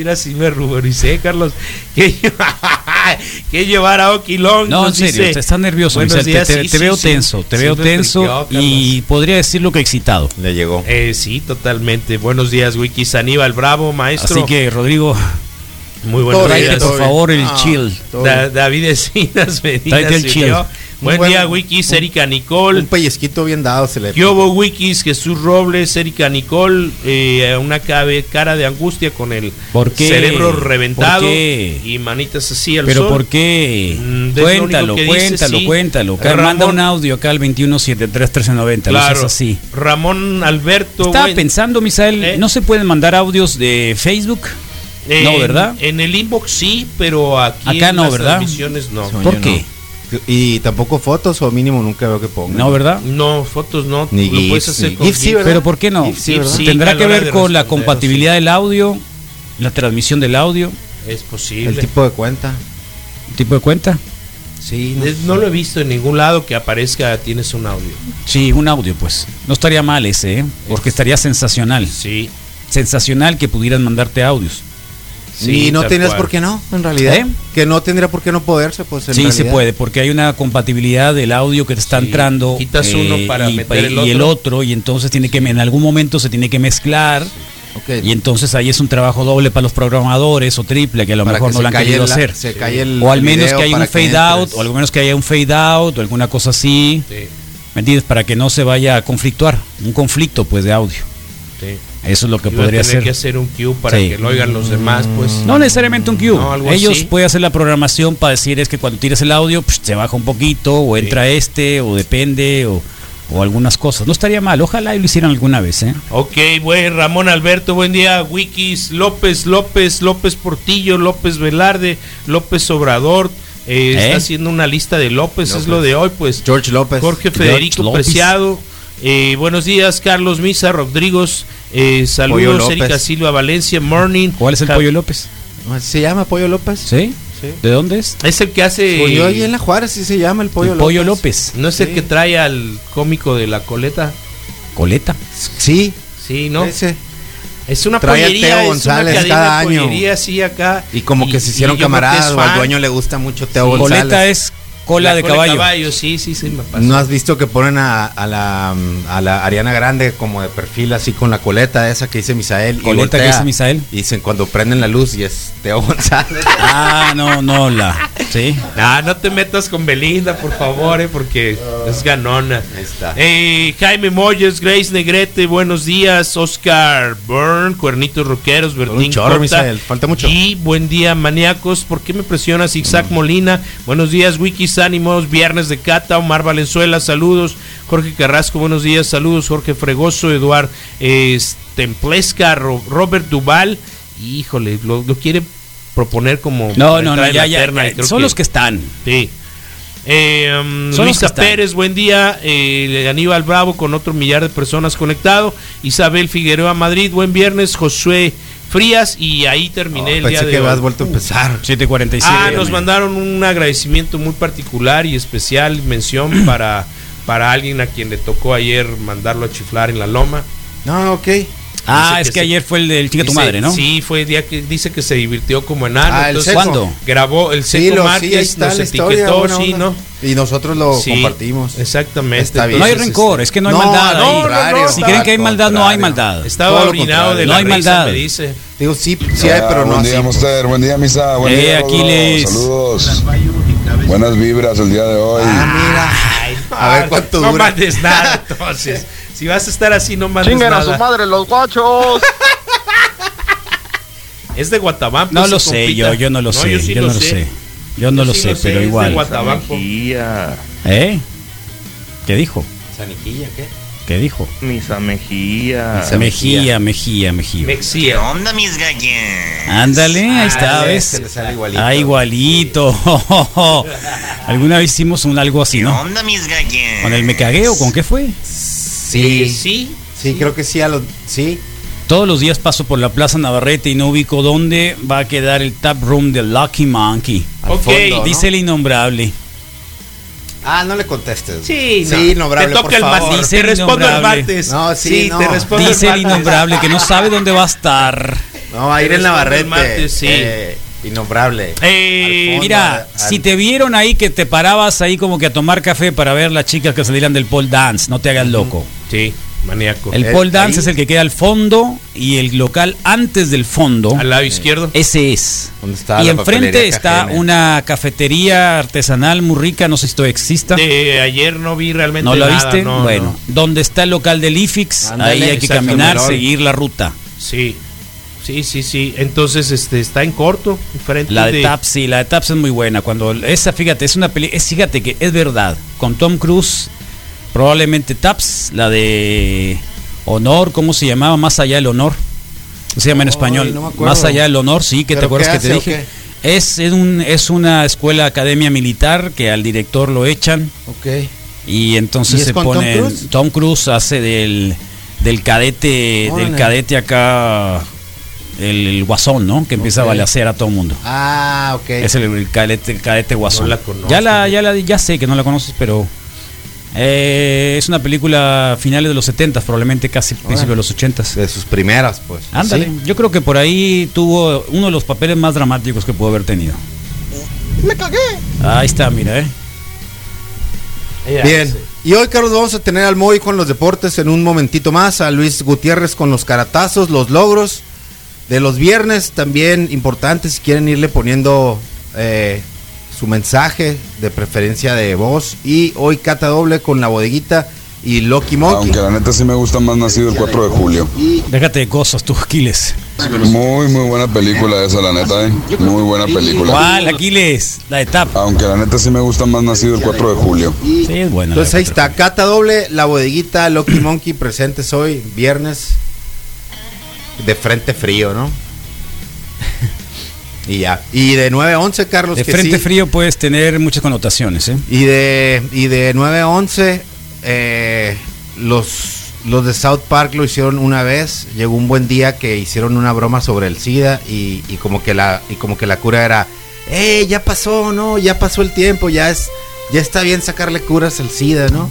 Ay, mira si me ruboricé, Carlos. Que, que llevar a Oki Long. No, en serio, dice, te estás nervioso. "Buenos Misael, te, días". te- Sí, te sí, veo sí. tenso, te Sí veo tenso friqueó, y podría decirlo que excitado. Le llegó. Eh, sí, totalmente. Buenos días, Wikis. Aníbal Bravo, maestro. Así que, Rodrigo, Muy buenos días. por favor el Ah, chill. Da- David Encinas Medina el chill. Buen día, Wikis, Erika Nicole. Un pellizquito bien dado se le. Kiobo Wikis, Jesús Robles, Erika Nicole, eh, una cabe- cara de angustia con el ¿Por qué? cerebro reventado ¿Por qué? y manitas así al Pero sol. ¿por qué? Mm, cuéntalo, dice, cuéntalo, sí. cuéntalo. Acá Ramón- manda un audio acá al 21731390, no Claro. así. Ramón Alberto. Estaba buen- pensando, Misael, ¿Eh? ¿no se pueden mandar audios de Facebook? no, ¿verdad? En el inbox sí, pero aquí Acá en no, las ¿verdad? transmisiones no. ¿Por yo qué? no. Y tampoco fotos o mínimo nunca veo que pongan. No, ¿verdad? No, fotos no. Ni lo puedes hacer ni con. Pero ¿por qué no? Tendrá que ver con la compatibilidad del audio, la transmisión del audio, Es posible. El tipo de cuenta. tipo de cuenta. Sí, Es- No lo he visto en ningún lado que aparezca tienes un audio. Sí, un audio, pues. No estaría mal ese, ¿eh? Porque estaría sensacional. Sí. Sensacional que pudieran mandarte audios. Sí, y no tendrías cual. por qué no, en realidad. ¿Eh? Que no tendría por qué no poderse, pues en sí, se puede, porque hay una compatibilidad del audio que te está Sí, entrando. eh, quitas uno para y, meter el y el otro. y entonces tiene que en algún momento se tiene que mezclar. Y entonces ahí es un trabajo doble para los programadores o triple que a lo Para mejor no lo han querido la- hacer. se calle el- o al menos que haya un fade out, o al menos que haya un fade out o alguna cosa así. Sí, ¿Me entiendes? Para que no se vaya a conflictuar. Un conflicto pues de audio. Sí. Eso es lo que Iba podría tener ser. que hacer un cue para Sí. que lo oigan los demás, pues. No necesariamente un cue. No, Ellos así. pueden hacer la programación para decir es que cuando tires el audio pues, se baja un poquito o entra este o depende o, o algunas cosas. No estaría mal. Ojalá y lo hicieran alguna vez. ¿eh? Ok, buen Ramón Alberto, buen día. Wikis, López, López, López Portillo, López Velarde, López Obrador. eh, ¿Eh? Está haciendo una lista de López, es lo de hoy, pues. George López. Jorge Federico López. Preciado. Eh, buenos días, Carlos Misa, Rodrigos. eh, saludos. Erika Silva Valencia, Morning. ¿Cuál es el Pollo López? ¿Se llama Pollo López? ¿Sí? Sí. ¿De dónde es? Es el que hace. Pues yo ahí en la Juárez sí se llama el Pollo El López. Pollo López. ¿No es el Sí. que trae al cómico de la coleta? Coleta. Sí, Sí, ¿no? ese. Es una Trae a pollería, Teo es González una cada año. pollería acá. Y como que se hicieron camaradas o al dueño le gusta mucho Teo Sí. González. Coleta es cola de caballo. sí, sí, sí, me pasó. ¿No has visto que ponen a, a la, a la Ariana Grande como de perfil así con la coleta esa que dice Misael? y ¿Coleta que voltea dice Misael? Y dicen cuando prenden la luz y es Teo González. Ah, no, no, la. Sí. Ah, no te metas con Belinda, por favor, eh, porque es ganona. Ahí está. Eh, Jaime Moyes, Grace Negrete, buenos días. Oscar Byrne, Cuernitos Roqueros, Bertín Un chorro. Misael, falta mucho. Y buen día, maníacos. ¿Por qué me presionas, Zigzag Molina? Buenos días, Wikis Ánimos, Viernes de Cata, Omar Valenzuela, saludos. Jorge Carrasco, buenos días, saludos. Jorge Fregoso, Eduard eh, Templesca, Ro- Robert Duval. Híjole, lo, lo quiere proponer como. No, no, no, ya, creo Son los que están. Sí. Eh, um, Luisa. Pérez, buen día. Eh, Aníbal Bravo con otro millar de personas conectado. Isabel Figueroa Madrid, buen viernes. Josué Frías y ahí terminé el día de que hoy. habías vuelto a empezar. 747. Ah, nos mandaron un agradecimiento muy particular y especial mención para, para alguien a quien le tocó ayer mandarlo a chiflar en la loma. No, ok. Ah, Dice es que que se- ayer fue el del chica tu Dice- madre, ¿no? Sí, fue el día que dice que se divirtió como enano. Ah, el entonces. ¿Cuándo? Grabó el Sí, seco lo, sí, ahí está nos la etiquetó, sí. ¿no? Y nosotros lo Sí, compartimos. Exactamente. Está bien. No hay rencor, es que no hay No, maldad. no, no, no, si no, creen que hay al maldad, no hay maldad. Estaba lo orinado de No la hay risa, maldad. me dice. Digo, sí, sí hay, pero no buen día, Monster. Buen día, Misa. Buen Eh, día, Aquiles. Saludos. Buenas vibras el día de hoy. Ay, A ver cuánto no dura. mandes nada, entonces. Si vas a estar así, no mandes Chingan a nada. su madre los guachos. Es de Guatabampo. No lo sé, yo, yo no lo sé. yo sí yo no lo sé. Yo no Yo lo sí sé, sé, pero es de igual. Guatabampo. ¿Eh? ¿Qué dijo? ¿Sanijilla qué? ¿Qué dijo? Misa Mejía. Misa Mejía, Mejía, Mejía. Mexía. onda, mis galletas? Ándale, ahí está, Ah, ¿ves? se le sale igualito. Ah, igualito. Alguna vez hicimos un algo así, ¿no? onda, mis galletas? ¿Con el me cagué o con qué fue? Sí, Sí. sí, creo que sí. A los, sí. Todos los días paso por la Plaza Navarrete y no ubico dónde va a quedar el tap room de Lucky Monkey. Al Ok, fondo, ¿no? Dice el innombrable. Ah, no le contestes. Sí, no. Sí, innombrable, Te por toca el favor. martes. Dice Te el respondo el innombrable. martes. No, sí, no. te respondo Dice el innombrable que no sabe dónde va a estar. No, va a ir en Navarrete. martes, sí. eh, innombrable. Eh, fondo, Mira, al- si te vieron ahí que te parabas ahí como que a tomar café para ver las chicas que salieran del pole dance, no te hagas loco. Sí, maníaco. El Eh, pole dance ahí- es el que queda al fondo y el local antes del fondo. Al lado izquierdo. Ese es. ¿Dónde está y la enfrente está una cafetería artesanal muy rica, no sé si todavía exista. De ayer no vi realmente ¿No la nada, viste? no, bueno, no. donde está el local del IFIX, Ándale, ahí hay que caminar, seguir la ruta. Sí. Sí, sí, sí. Entonces, este, está en corto, enfrente La de Taps, sí, la de Taps es muy buena. Cuando esa, fíjate, es una peli, es, fíjate que es verdad. Con Tom Cruise, probablemente Taps, la de Honor, ¿cómo se llamaba? Más allá del honor. ¿Cómo se llama en español? no me acuerdo. Más allá del honor, sí, que te ¿Pero acuerdas que te dije. Es, es, un, es una escuela academia militar que al director lo echan Ok. y entonces ¿Y es se con Tom pone Cruise? Tom Cruise hace del del cadete del cadete acá el, el guasón, ¿no? Que empieza a balacear a todo el mundo. Ah, ok. Es el, el cadete, el cadete guasón. No la conozco. ya la, ya la, ya sé que no la conoces, pero eh, es una película finales de los 70 probablemente casi principios de los 80 De sus primeras, pues. Ándale, Sí. yo creo que por ahí tuvo uno de los papeles más dramáticos que pudo haber tenido. Me cagué. Ahí está, mira, eh. Bien. Y hoy, Carlos, vamos a tener al Moy con los deportes en un momentito más. A Luis Gutiérrez con los caratazos, los logros de los viernes también importantes. Si quieren irle poniendo eh, su mensaje de preferencia de voz. Y hoy cata doble con la bodeguita y Loki Monkey. Aunque la neta sí me gusta más nacido el 4 de julio. Déjate de cosas, tú, Aquiles. Muy, muy buena película esa, la neta, eh. Muy buena película. ¿Cuál, Aquiles? La de Tap. Aunque la neta sí me gusta más nacido el 4 de julio. Sí, es buena. Entonces ahí está, cata doble, la bodeguita, Loki Monkey presentes hoy, viernes, de frente frío, ¿no? Y ya. Y de 9 a 11, Carlos. De que frente sí. frío puedes tener muchas connotaciones, ¿eh? Y de, y de 9 a 11, eh, los, los de South Park lo hicieron una vez. Llegó un buen día que hicieron una broma sobre el SIDA y, y como, que la, y como que la cura era, ¡eh, ya pasó, no! Ya pasó el tiempo, ya, es, ya está bien sacarle curas al SIDA, ¿no?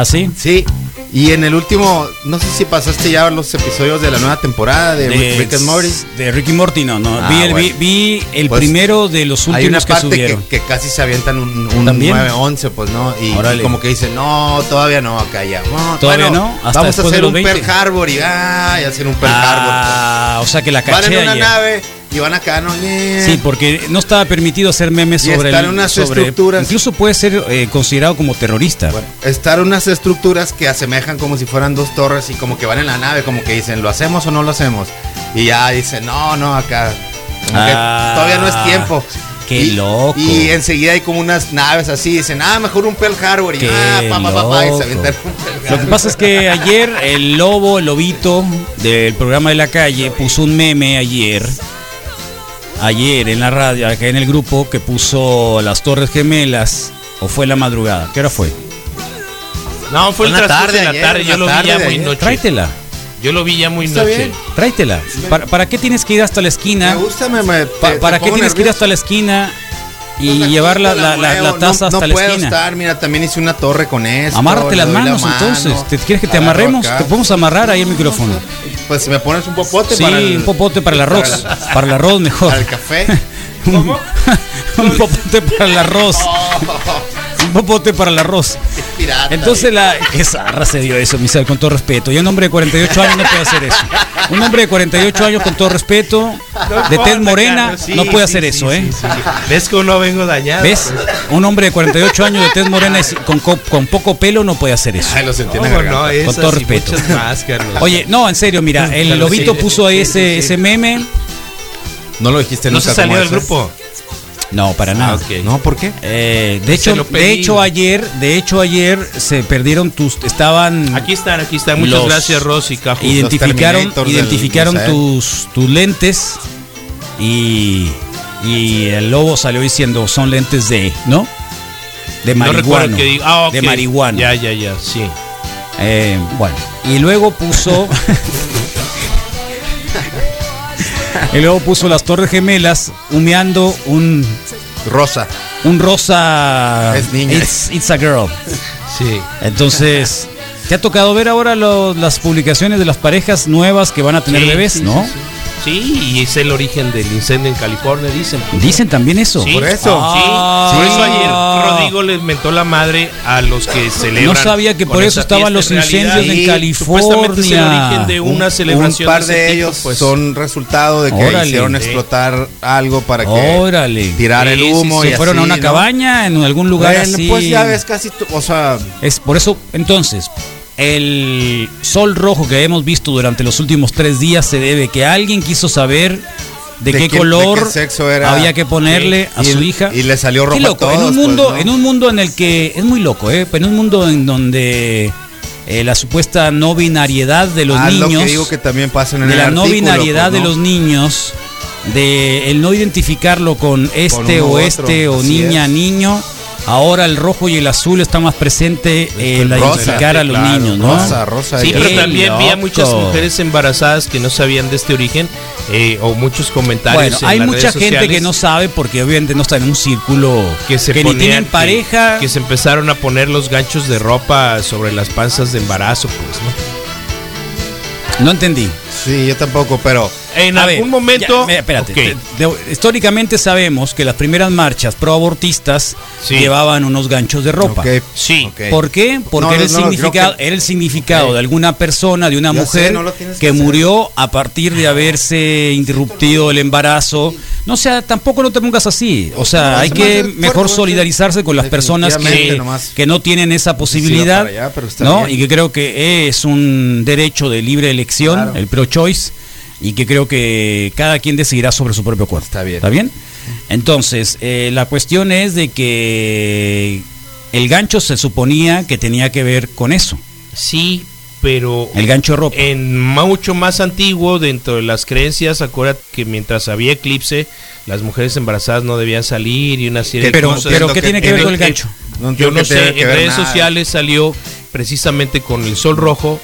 ¿Ah, sí? Sí, Y en el último, no sé si pasaste ya los episodios de la nueva temporada de, Rick and Morty. De Ricky Morty, no, no. Ah, vi, el, bueno. vi, vi el Pues, primero de los Hay una últimos que parte que, subieron. que casi se avientan un, un ¿También? 9-11, pues no. Y, y como que dicen, no, todavía no, acá ya. No, ¿Todavía bueno, no? Hasta vamos a después de hacer los un 20. Pearl Harbor y, ah, y hacer un Pearl Ah, o sea que la Harbor. Van caché en una ayer. nave y van acá, ¿no? Sí, porque no estaba permitido hacer memes Y sobre están el- unas sobre- estructuras. Incluso puede ser eh, considerado como terrorista. Están unas estructuras que asemejan como si fueran dos torres y como que van en la nave, como que dicen, ¿lo hacemos o no lo hacemos? Y ya dicen, no, no, acá. Ah, todavía no es tiempo. Qué Y- loco. Y enseguida hay como unas naves así, dicen, ah, mejor un Pearl Harbor. Y Qué ah, pa, pa, pa, pa, y se avientan un Lo que pasa es que ayer el lobo, el lobito del programa de la calle puso un meme ayer. Ayer en la radio, acá en el grupo, que puso las Torres Gemelas. ¿O fue la madrugada? ¿Qué hora fue? No, fue el Una transcurso tarde de la ayer, tarde. Yo lo vi tarde ya de muy ayer. noche. Tráetela. Yo lo vi ya muy Está noche. bien. Tráetela. ¿Para, para qué tienes que ir hasta la esquina? Me gusta, me, me- Pa- te- ¿Para te qué tienes que ir nervioso. hasta la esquina y llevar la, la- la- muevo. la taza no, hasta no la puedo esquina? estar, mira, también hice una torre con esto. Amárrate las manos mano, entonces. ¿Te quieres que te amarremos? Te podemos amarrar ahí el micrófono. Pues si me pones un popote Sí, para el, un popote para el arroz. para el- Para el arroz mejor. para el café. un popote para el arroz. Popote para el arroz. pirata, Entonces la qué zarra se dio eso, Misael, con todo respeto. Y un hombre de 48 años no puede hacer eso. Un hombre de 48 años con todo respeto, de tez morena, sí, no puede sí, hacer sí, eso, sí, ¿eh? sí. ¿Ves que no vengo dañado? ¿Ves? Un hombre de 48 años de tez morena y con, co- con poco pelo no puede hacer eso. Ay, lo sentí en la ¿Cómo garganta. no? Con todo respeto. más. Oye, no, en serio, mira, el Carlos, lobito sí, puso ahí sí, ese, sí. ese meme. No lo dijiste ¿No nunca se salió del grupo? No, para nada. Ah, ok. No, ¿por qué? Eh, de hecho, de hecho ayer, de hecho ayer se perdieron tus, estaban Aquí están, aquí están. Muchas gracias, Rosy Cajo. identificaron, del identificaron Misael. tus, tus lentes y, y el lobo salió diciendo son lentes de, ¿no? De No marihuana. que. Ah. De marihuana. Ya, ya, ya, sí. Eh, bueno, y luego puso. y luego puso las Torres Gemelas humeando un, Rosa. un rosa. Es niña. It's, it's a girl. Sí. Entonces, ¿te ha tocado ver ahora lo- las publicaciones de las parejas nuevas que van a tener Sí, bebés, sí, no? sí, sí. Sí, y es el origen del incendio en California, dicen. Dicen también eso. Sí, Por eso. Sí, Ah. por eso ayer Rodrigo les mentó la madre a los que celebran. No sabía que por eso estaban los En incendios en sí, Supuestamente es el California. origen de Un- una celebración. Un par de, de, ese tipo, ellos pues. son resultado de que Órale. hicieron Sí. explotar algo para que Órale. tirar el Sí, sí, humo sí. y Se fueron a así, una ¿no? cabaña en algún lugar Bueno, así. Pues ya ves casi, tu- o sea, Es por eso, entonces, el sol rojo que hemos visto durante los últimos tres días se debe que alguien quiso saber de, ¿De qué color de qué sexo era? había que ponerle a Y- su hija. y le salió rojo a loco, en un mundo, pues, ¿no? en un mundo en el que es muy loco, ¿eh? En un mundo en donde eh, la supuesta no binariedad de los ah, lo niños que digo que también pasan en de el la no binariedad pues, de ¿no? los niños, de el no identificarlo con este u o otro, este o niña, es. niño. Ahora el rojo y el azul está más presente en la identificar a los claro, niños, ¿no? Rosa, rosa. Sí, pero también había muchas mujeres embarazadas que no sabían de este origen eh, o muchos comentarios. Bueno, en hay las mucha redes gente que no sabe porque obviamente no está en un círculo que se ni ponían tienen que- pareja. que, se empezaron a poner los ganchos de ropa sobre las panzas de embarazo, pues, ¿no? No entendí. Sí, yo tampoco, pero En A algún ver, momento. ya, mira, espérate. Ok. De- de- históricamente sabemos que las primeras marchas pro abortistas Sí. llevaban unos ganchos de ropa. ok, Sí. ok. ¿Por qué? Porque No, era, el no, significado, que- era el significado de alguna persona, de una Ya mujer sé, no lo que que murió a partir de haberse interrumpido el embarazo. No sea, tampoco no te pongas así. O sea, No, hay que mejor fuerte. solidarizarse con las personas que, que no tienen esa posibilidad, para allá, ¿no? bien. Y que creo que es un derecho de libre elección, Claro. el pro-choice, y que creo que cada quien decidirá sobre su propio cuerpo. Está bien. ¿Está bien? Entonces, eh, la cuestión es de que el gancho se suponía que tenía que ver con eso. Sí, pero El gancho de ropa. en mucho más antiguo, dentro de las creencias, acuérdate que mientras había eclipse, las mujeres embarazadas no debían salir y una serie de pero, cosas. pero ¿qué que tiene que ver con el gancho? No Yo no sé, en redes nada. sociales salió precisamente con el sol rojo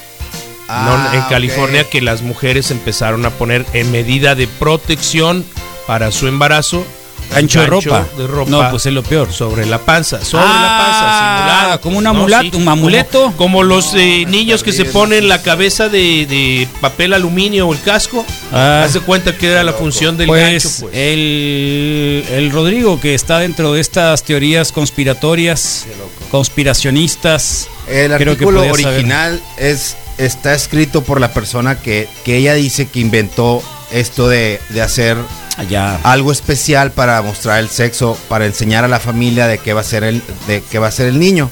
Ah, ¿no? en ok. California que las mujeres empezaron a poner en medida de protección para su embarazo Gancho de ropa. de ropa No, pues es lo peor. sobre la panza, sobre Ah, la panza, simulado. como un No, amulato, un amuleto. Como, como los eh, niños que se ponen la cabeza de, de papel aluminio o el casco. Ah. Haz de cuenta que era la función del Pues, gancho, pues. El, el Rodrigo que está dentro de estas teorías conspiratorias, conspiracionistas. El creo que artículo saber. original es está escrito por la persona que, que ella dice que inventó esto de, de hacer Allá. algo especial para mostrar el sexo, para enseñar a la familia de qué va a ser el, de qué va a ser el niño.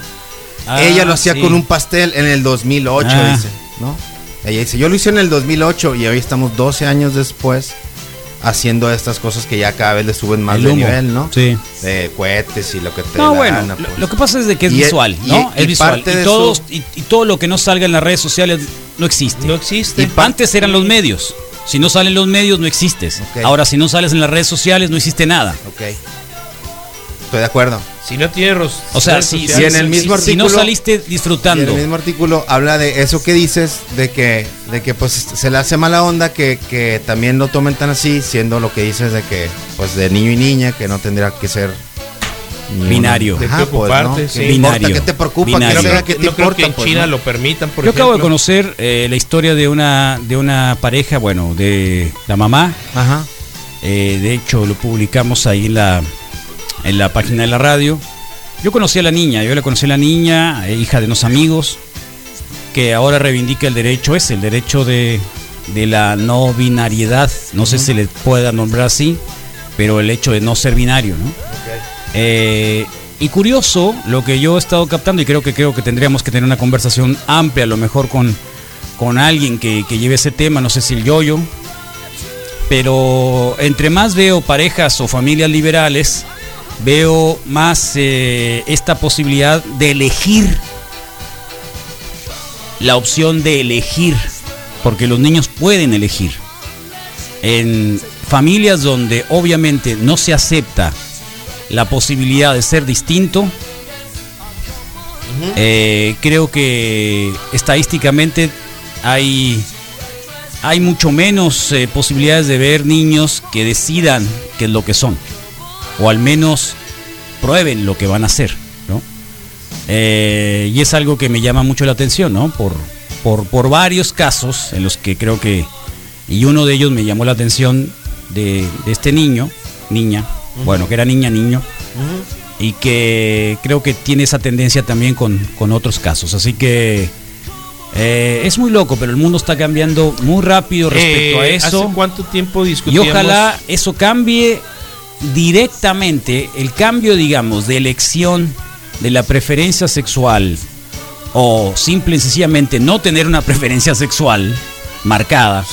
Ah, ella lo hacía sí. con un pastel en el 2008, Ah. dice, ¿no? Ella dice, yo lo hice en el 2008 y hoy estamos 12 años después haciendo estas cosas que ya cada vez le suben más El de humo. nivel, ¿no? Sí. De cohetes y lo que te No, bueno, gana, pues. lo que pasa es de que es Y- visual, y- ¿no? y es visual. parte Y, de todos- su- y, y todo lo que no salga en las redes sociales no existe. No existe. Antes eran los medios. Si no salen los medios, no existes. Ahora, si no sales en las redes sociales, no existe nada. Ok. Estoy de acuerdo. Si no tienes ros- O sea, si, en el mismo si- si no artículo- saliste Y en disfrutando. el mismo artículo habla de eso que dices, de que, de que pues se le hace mala onda que, que también lo tomen tan así, siendo lo que dices de que, pues de niño y niña, que no tendría que ser Binario. Ajá, preocuparte, pues, ¿no? sí. ¿Qué importa? Binario. ¿Qué te preocupa? Binario. ¿Qué No sea? creo, ¿Qué que- te no creo importa? que en pues, China no? lo permitan, por Yo acabo de conocer eh, la historia de una, de una pareja, bueno, de la mamá. Ajá. Eh, de hecho, lo publicamos ahí en la, en la página de la radio. Yo conocí a la niña, yo la conocí a la niña, eh, hija de unos amigos, que ahora reivindica el derecho ese, el derecho de, de la no binariedad. No sé si le pueda nombrar así, pero el hecho de no ser binario, ¿no? Eh, y curioso lo que yo he estado captando y creo que creo que tendríamos que tener una conversación amplia, a lo mejor con, con alguien que, que lleve ese tema, no sé si el yoyo, pero entre más veo parejas o familias liberales, veo más eh, esta posibilidad de elegir, la opción de elegir, porque los niños pueden elegir. En familias donde obviamente no se acepta la posibilidad de ser distinto, eh, creo que estadísticamente hay, hay mucho menos eh, posibilidades de ver niños que decidan qué es lo que son, o al menos prueben lo que van a hacer, ¿no? Eh, y es algo que me llama mucho la atención, ¿no? Por, por, por varios casos en los que creo que, y uno de ellos me llamó la atención de, de este niño, niña, bueno, que era niña, niño, y que creo que tiene esa tendencia también con, con otros casos. Así que eh, es muy loco, pero el mundo está cambiando muy rápido respecto a Eh, eso. ¿Hace cuánto tiempo Y discutíamos? ojalá eso cambie directamente, el cambio, digamos, de elección de la preferencia sexual o simple y sencillamente no tener una preferencia sexual marcada.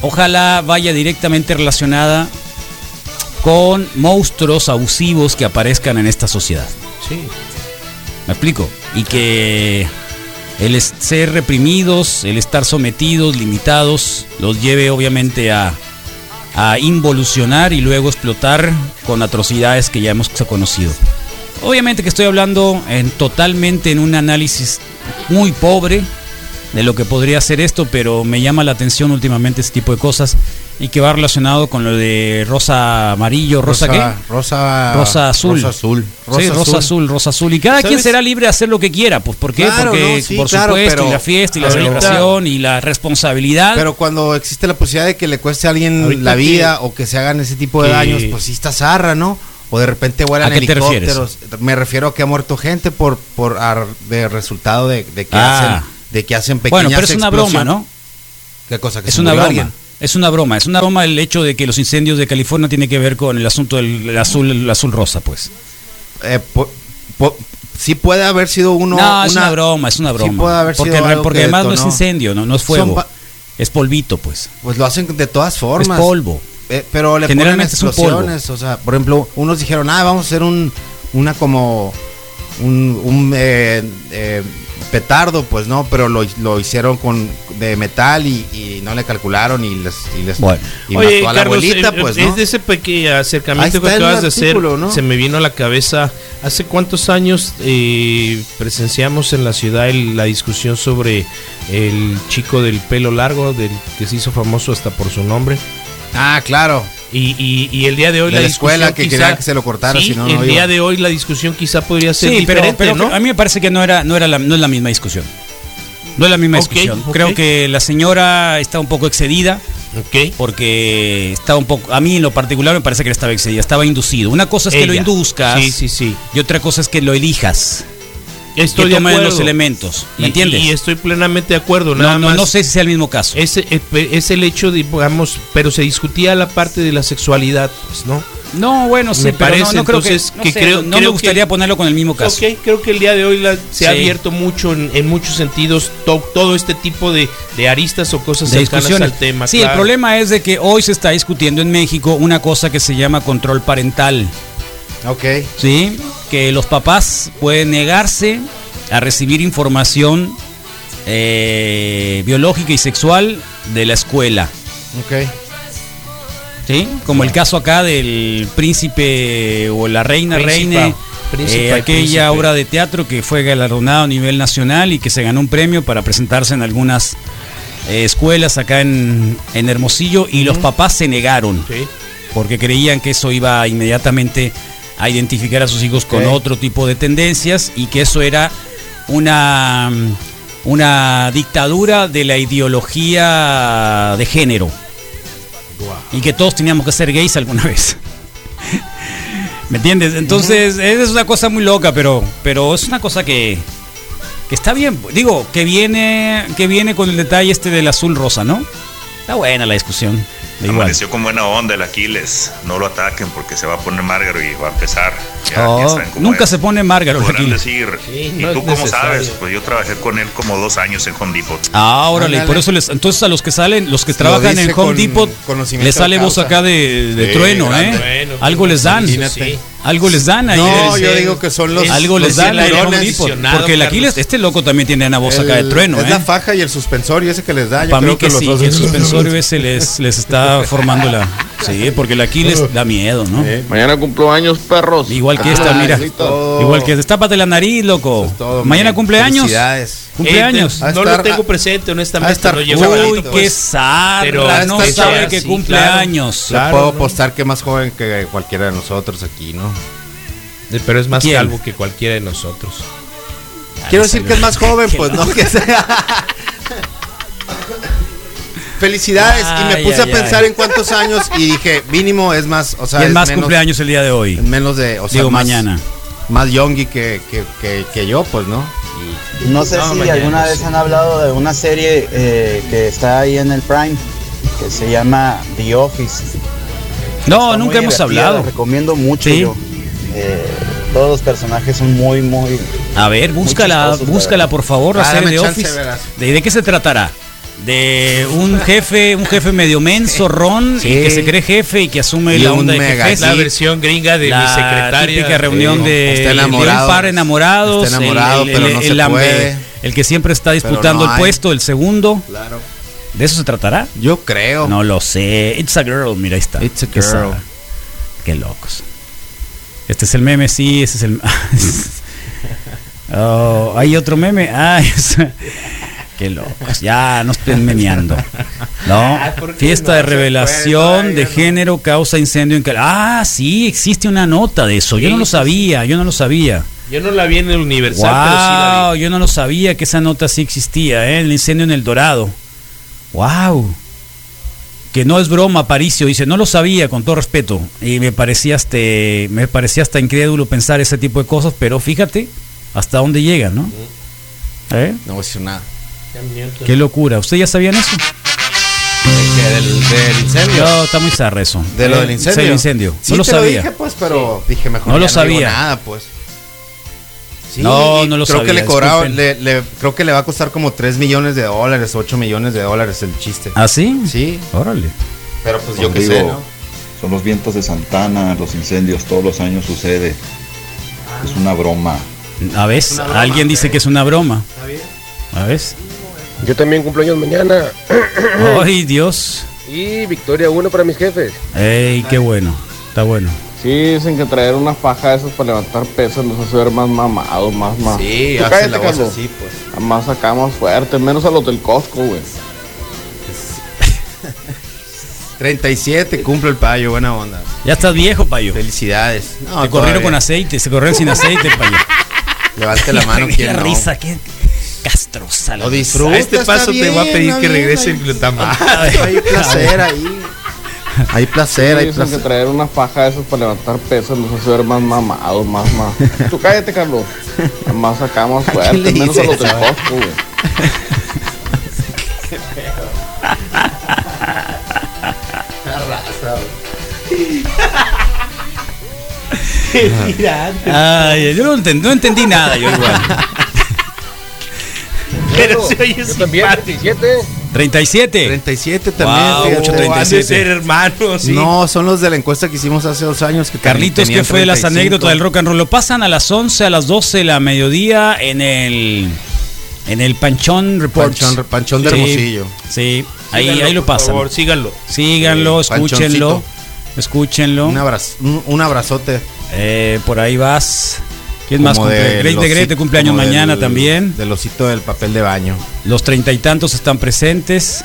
Ojalá vaya directamente relacionada con monstruos abusivos que aparezcan en esta sociedad. Sí. ¿Me explico? Y que el ser reprimidos, el estar sometidos, limitados, los lleve obviamente a, a involucionar y luego explotar con atrocidades que ya hemos conocido. Obviamente que estoy hablando en, totalmente en un análisis muy pobre de lo que podría ser esto, pero me llama la atención últimamente este tipo de cosas y que va relacionado con lo de rosa amarillo, rosa, Rosa- qué? rosa- rosa azul. rosa azul. sí, Rosa rosa azul. azul, rosa azul. Y cada quien será libre de hacer lo que quiera. Pues ¿por qué? Claro, Porque no, sí, por claro, supuesto, y la fiesta y la ahorita- celebración y la responsabilidad. Pero cuando existe la posibilidad de que le cueste a alguien la que- vida o que se hagan ese tipo de que- daños, pues sí está zarra, ¿no? O de repente vuelan ¿A qué te helicópteros. Me refiero a que ha muerto gente por por ar- de resultado de, de que Ah. hacen de que hacen pequeñas bueno, pero es una broma. ¿no? ¿Qué cosa? Que Es se una broma. alguien. Es una broma. Es una broma el hecho de que los incendios de California tienen que ver con el asunto del el azul, el azul rosa, pues. Eh, po- po- sí puede haber sido uno. no, es una broma, es una broma. Sí puede haber porque sido re- algo porque que además no es incendio, no, no es fuego. pa- Es polvito, pues. Pues lo hacen de todas formas. Es polvo. Eh, pero le Generalmente es ponen un polvo. O sea, por ejemplo, unos dijeron, ah, vamos a hacer un, una como un, un, eh, eh, petardo, pues no, pero lo, lo hicieron con de metal y, y no le calcularon y les, y les Bueno. y Oye, mató a la Carlos, abuelita, eh, pues es no. de ese pequeño acercamiento que acabas de hacer, se me vino a la cabeza. ¿Hace cuántos años eh, presenciamos en la ciudad el- la discusión sobre el chico del pelo largo, del que se hizo famoso hasta por su nombre? Ah, claro. Y, y- y el día de hoy De la, la escuela discusión que quizá- quería que se lo cortara, Sí, si no, no el iba. día de hoy la discusión quizá podría ser Sí, pero, diferente, pero ¿no? a mí me parece que no era, no era la, no es la misma discusión. No es la misma discusión. Creo que la señora está un poco excedida. Ok. Porque está un poco. A mí en lo particular me parece que estaba excedida, estaba inducido. Una cosa es que lo induzcas. Sí, sí, sí. Y otra cosa es que lo elijas. Estoy que de tomen acuerdo. los elementos. ¿Me Y- entiendes? Y, estoy plenamente de acuerdo. no, Nada no, más no sé si sea el mismo caso. Es, eh, es el hecho, de, digamos, pero se discutía la parte de la sexualidad, pues, ¿no? No, bueno, sí, Me pero parece, no, no creo entonces, que, no que sé, creo- no creo me que- gustaría ponerlo con el mismo caso. Ok, creo que el día de hoy la- se ha Sí. abierto mucho en, en muchos sentidos to- todo este tipo de, de aristas o cosas de cercanas discusiones. al tema. sí, claro. el problema es de que hoy se está discutiendo en México una cosa que se llama control parental. Ok. Sí, que los papás pueden negarse a recibir información eh, biológica y sexual de la escuela. Ok. ¿Sí? Como el caso acá del príncipe o la reina Príncipe, reine. príncipe, eh, aquella príncipe. obra de teatro que fue galardonada a nivel nacional y que se ganó un premio para presentarse en algunas eh, escuelas acá en, en Hermosillo y los papás se negaron Sí. porque creían que eso iba inmediatamente a identificar a sus hijos con otro tipo de tendencias y que eso era una, una dictadura de la ideología de género y que todos teníamos que ser gays alguna vez. ¿Me entiendes? Entonces, es una cosa muy loca, pero, pero es una cosa que, que está bien. Digo, que viene, que viene con el detalle este del azul rosa, ¿no? Está buena la discusión. Amaneció con buena onda el Aquiles. No lo ataquen porque se va a poner Márgaro y va a empezar. Ya, Oh, nunca es. se pone Márgaro. Podrán decir, Sí, ¿y no tú es cómo necesario. sabes? Pues yo trabajé con él como dos años en Home Depot. Ah, órale, y por eso les, entonces a los que salen, los que trabajan en Home con Depot, les sale voz acá de, de Sí, trueno, grande. ¿eh? Bueno, Algo les dan. imagínate. Sí. Algo les dan ahí. No, yo digo que son los. algo les dan Porque el. Aquiles, este loco también tiene una voz acá de trueno, Es ¿eh? la faja y el suspensorio ese que les da. Para mí que, los sí, el suspensorio ese les, les está formando la... Sí, porque el Aquiles da miedo, ¿no? Sí. Mañana cumplo años, perros. Igual que Ah, esta, mira. es todo. Igual que destápate la nariz, loco. Eso es todo, Mañana cumpleaños. Felicidades. Cumpleaños. Eh, no estar- lo tengo presente, honestamente. estar- no llevo Uy, pues. qué zarra, Pero no sabe que sí, cumple claro. años. Claro, puedo ¿no? apostar que más joven que cualquiera de nosotros aquí, ¿no? Eh, Pero es más ¿Quién? calvo que cualquiera de nosotros. Quiero decir que es más joven, pues no que sea. Felicidades. y me puse a pensar en cuántos años y dije, mínimo es más, o sea, ¿Quién es más menos, cumpleaños el día de hoy? menos de, o sea, Digo, más, mañana. Más youngy que, que, que, que yo, pues, ¿no? No sé No, si mañana alguna sí. vez han hablado de una serie eh, que está ahí en el Prime, que se llama The Office. No, Está nunca hemos hablado. La recomiendo mucho Sí. yo. Eh, todos los personajes son muy, muy... A ver, búscala, chistosos, búscala por favor, la Ah, serie de chance, Office. verás. ¿De, de qué se tratará? De un jefe, un jefe medio menso, ron, Sí. y que se cree jefe y que asume Y la un onda de jefe. Es la versión gringa de la mi secretaria. típica reunión Sí. de, Está de enamorado. un par enamorados, Está enamorado, pero no se puede. el que siempre está disputando no el puesto, el segundo. Claro. ¿De eso se tratará? Yo creo. No lo sé. It's a girl, mira, ahí está. It's a girl. Qué locos. Este es el meme, sí, ese es el. Oh, hay otro meme. Ah, es- Qué locos. Ya no estén meneando. No. ¿por qué Fiesta no de revelación puede? de género causa incendio en Cal- Ah, sí, existe una nota de eso. Yo no lo sabía, yo no lo sabía. Yo no la vi en el Universal, pero sí la Wow, vi. yo no lo sabía que esa nota sí existía, ¿eh? el incendio en el Dorado. Wow. Que no es broma, Paricio dice, no lo sabía, con todo respeto. Y me parecía hasta, me parecía hasta incrédulo pensar ese tipo de cosas, pero fíjate hasta dónde llega, ¿no? ¿Eh? No voy a decir nada. Qué locura. ¿Ustedes ya sabían eso? ¿Del, del incendio? No, está muy zarra eso. ¿De lo Eh, del incendio? sí, el incendio. Sí, no lo te sabía. dije, pues, pero dije mejor No lo digo sabía. nada, pues. Sí, No, no lo creo sabía, que le le- creo que le va a costar como 3 millones de dólares, 8 millones de dólares el chiste. ¿Ah, sí? Sí, Órale. pero pues yo qué sé, ¿no? Son los vientos de Santana, los incendios, todos los años sucede. Es una broma. A ver, alguien dice que es una broma. Está bien. A ver. Yo también cumpleaños mañana. Ay, Dios. Y victoria 1 para mis jefes. Ey, qué bueno. Está bueno. Sí, dicen que traer una faja de esas para levantar pesas nos hace ver más mamados, más más. Sí, hace cállate, la voz Carlos. así, pues. Más acá, más fuerte, menos a los del Costco, güey. 37, cumple el payo, buena onda. Ya estás viejo, payo. Felicidades. No, te corrieron con aceite, se corrieron sin aceite, payo. Levante la mano, Qué quien no. risa, qué castrosa la Lo disfruta. A este paso te bien, voy a pedir que bien, regrese el glutamat. Hay placer ahí. Hay placer, hay Dicen que placer. traer una faja de esas para levantar pesos los hace ver más mamados, más, más. Tú cállate, Carlos. Más acá, más fuerte, menos a los del eso? Costco, güey. Ay, yo no entendí, no entendí nada, yo igual. Pero se oye Yo también, simpático. 37. 37. 37 también. Wow, fíjate. mucho Han de 37. ser hermanos, sí. No, son los de la encuesta que hicimos hace dos años. Que Carlitos, ¿qué fue las 35. anécdotas del rock and roll? Lo pasan a las 11, a las 12 de la mediodía en el en el Panchón Reports. Panchón- Panchón de Sí, Hermosillo. Sí, ahí, Síganlo, ahí lo por pasan. favor, síganlo. Síganlo, Sí, escúchenlo. Panchoncito. Escúchenlo. Un, abrazo, un, un abrazote. Eh, por ahí vas. ¿Quién más cumple? Great de de cumpleaños mañana del- también. Del osito del papel de baño. Los treinta y tantos están presentes.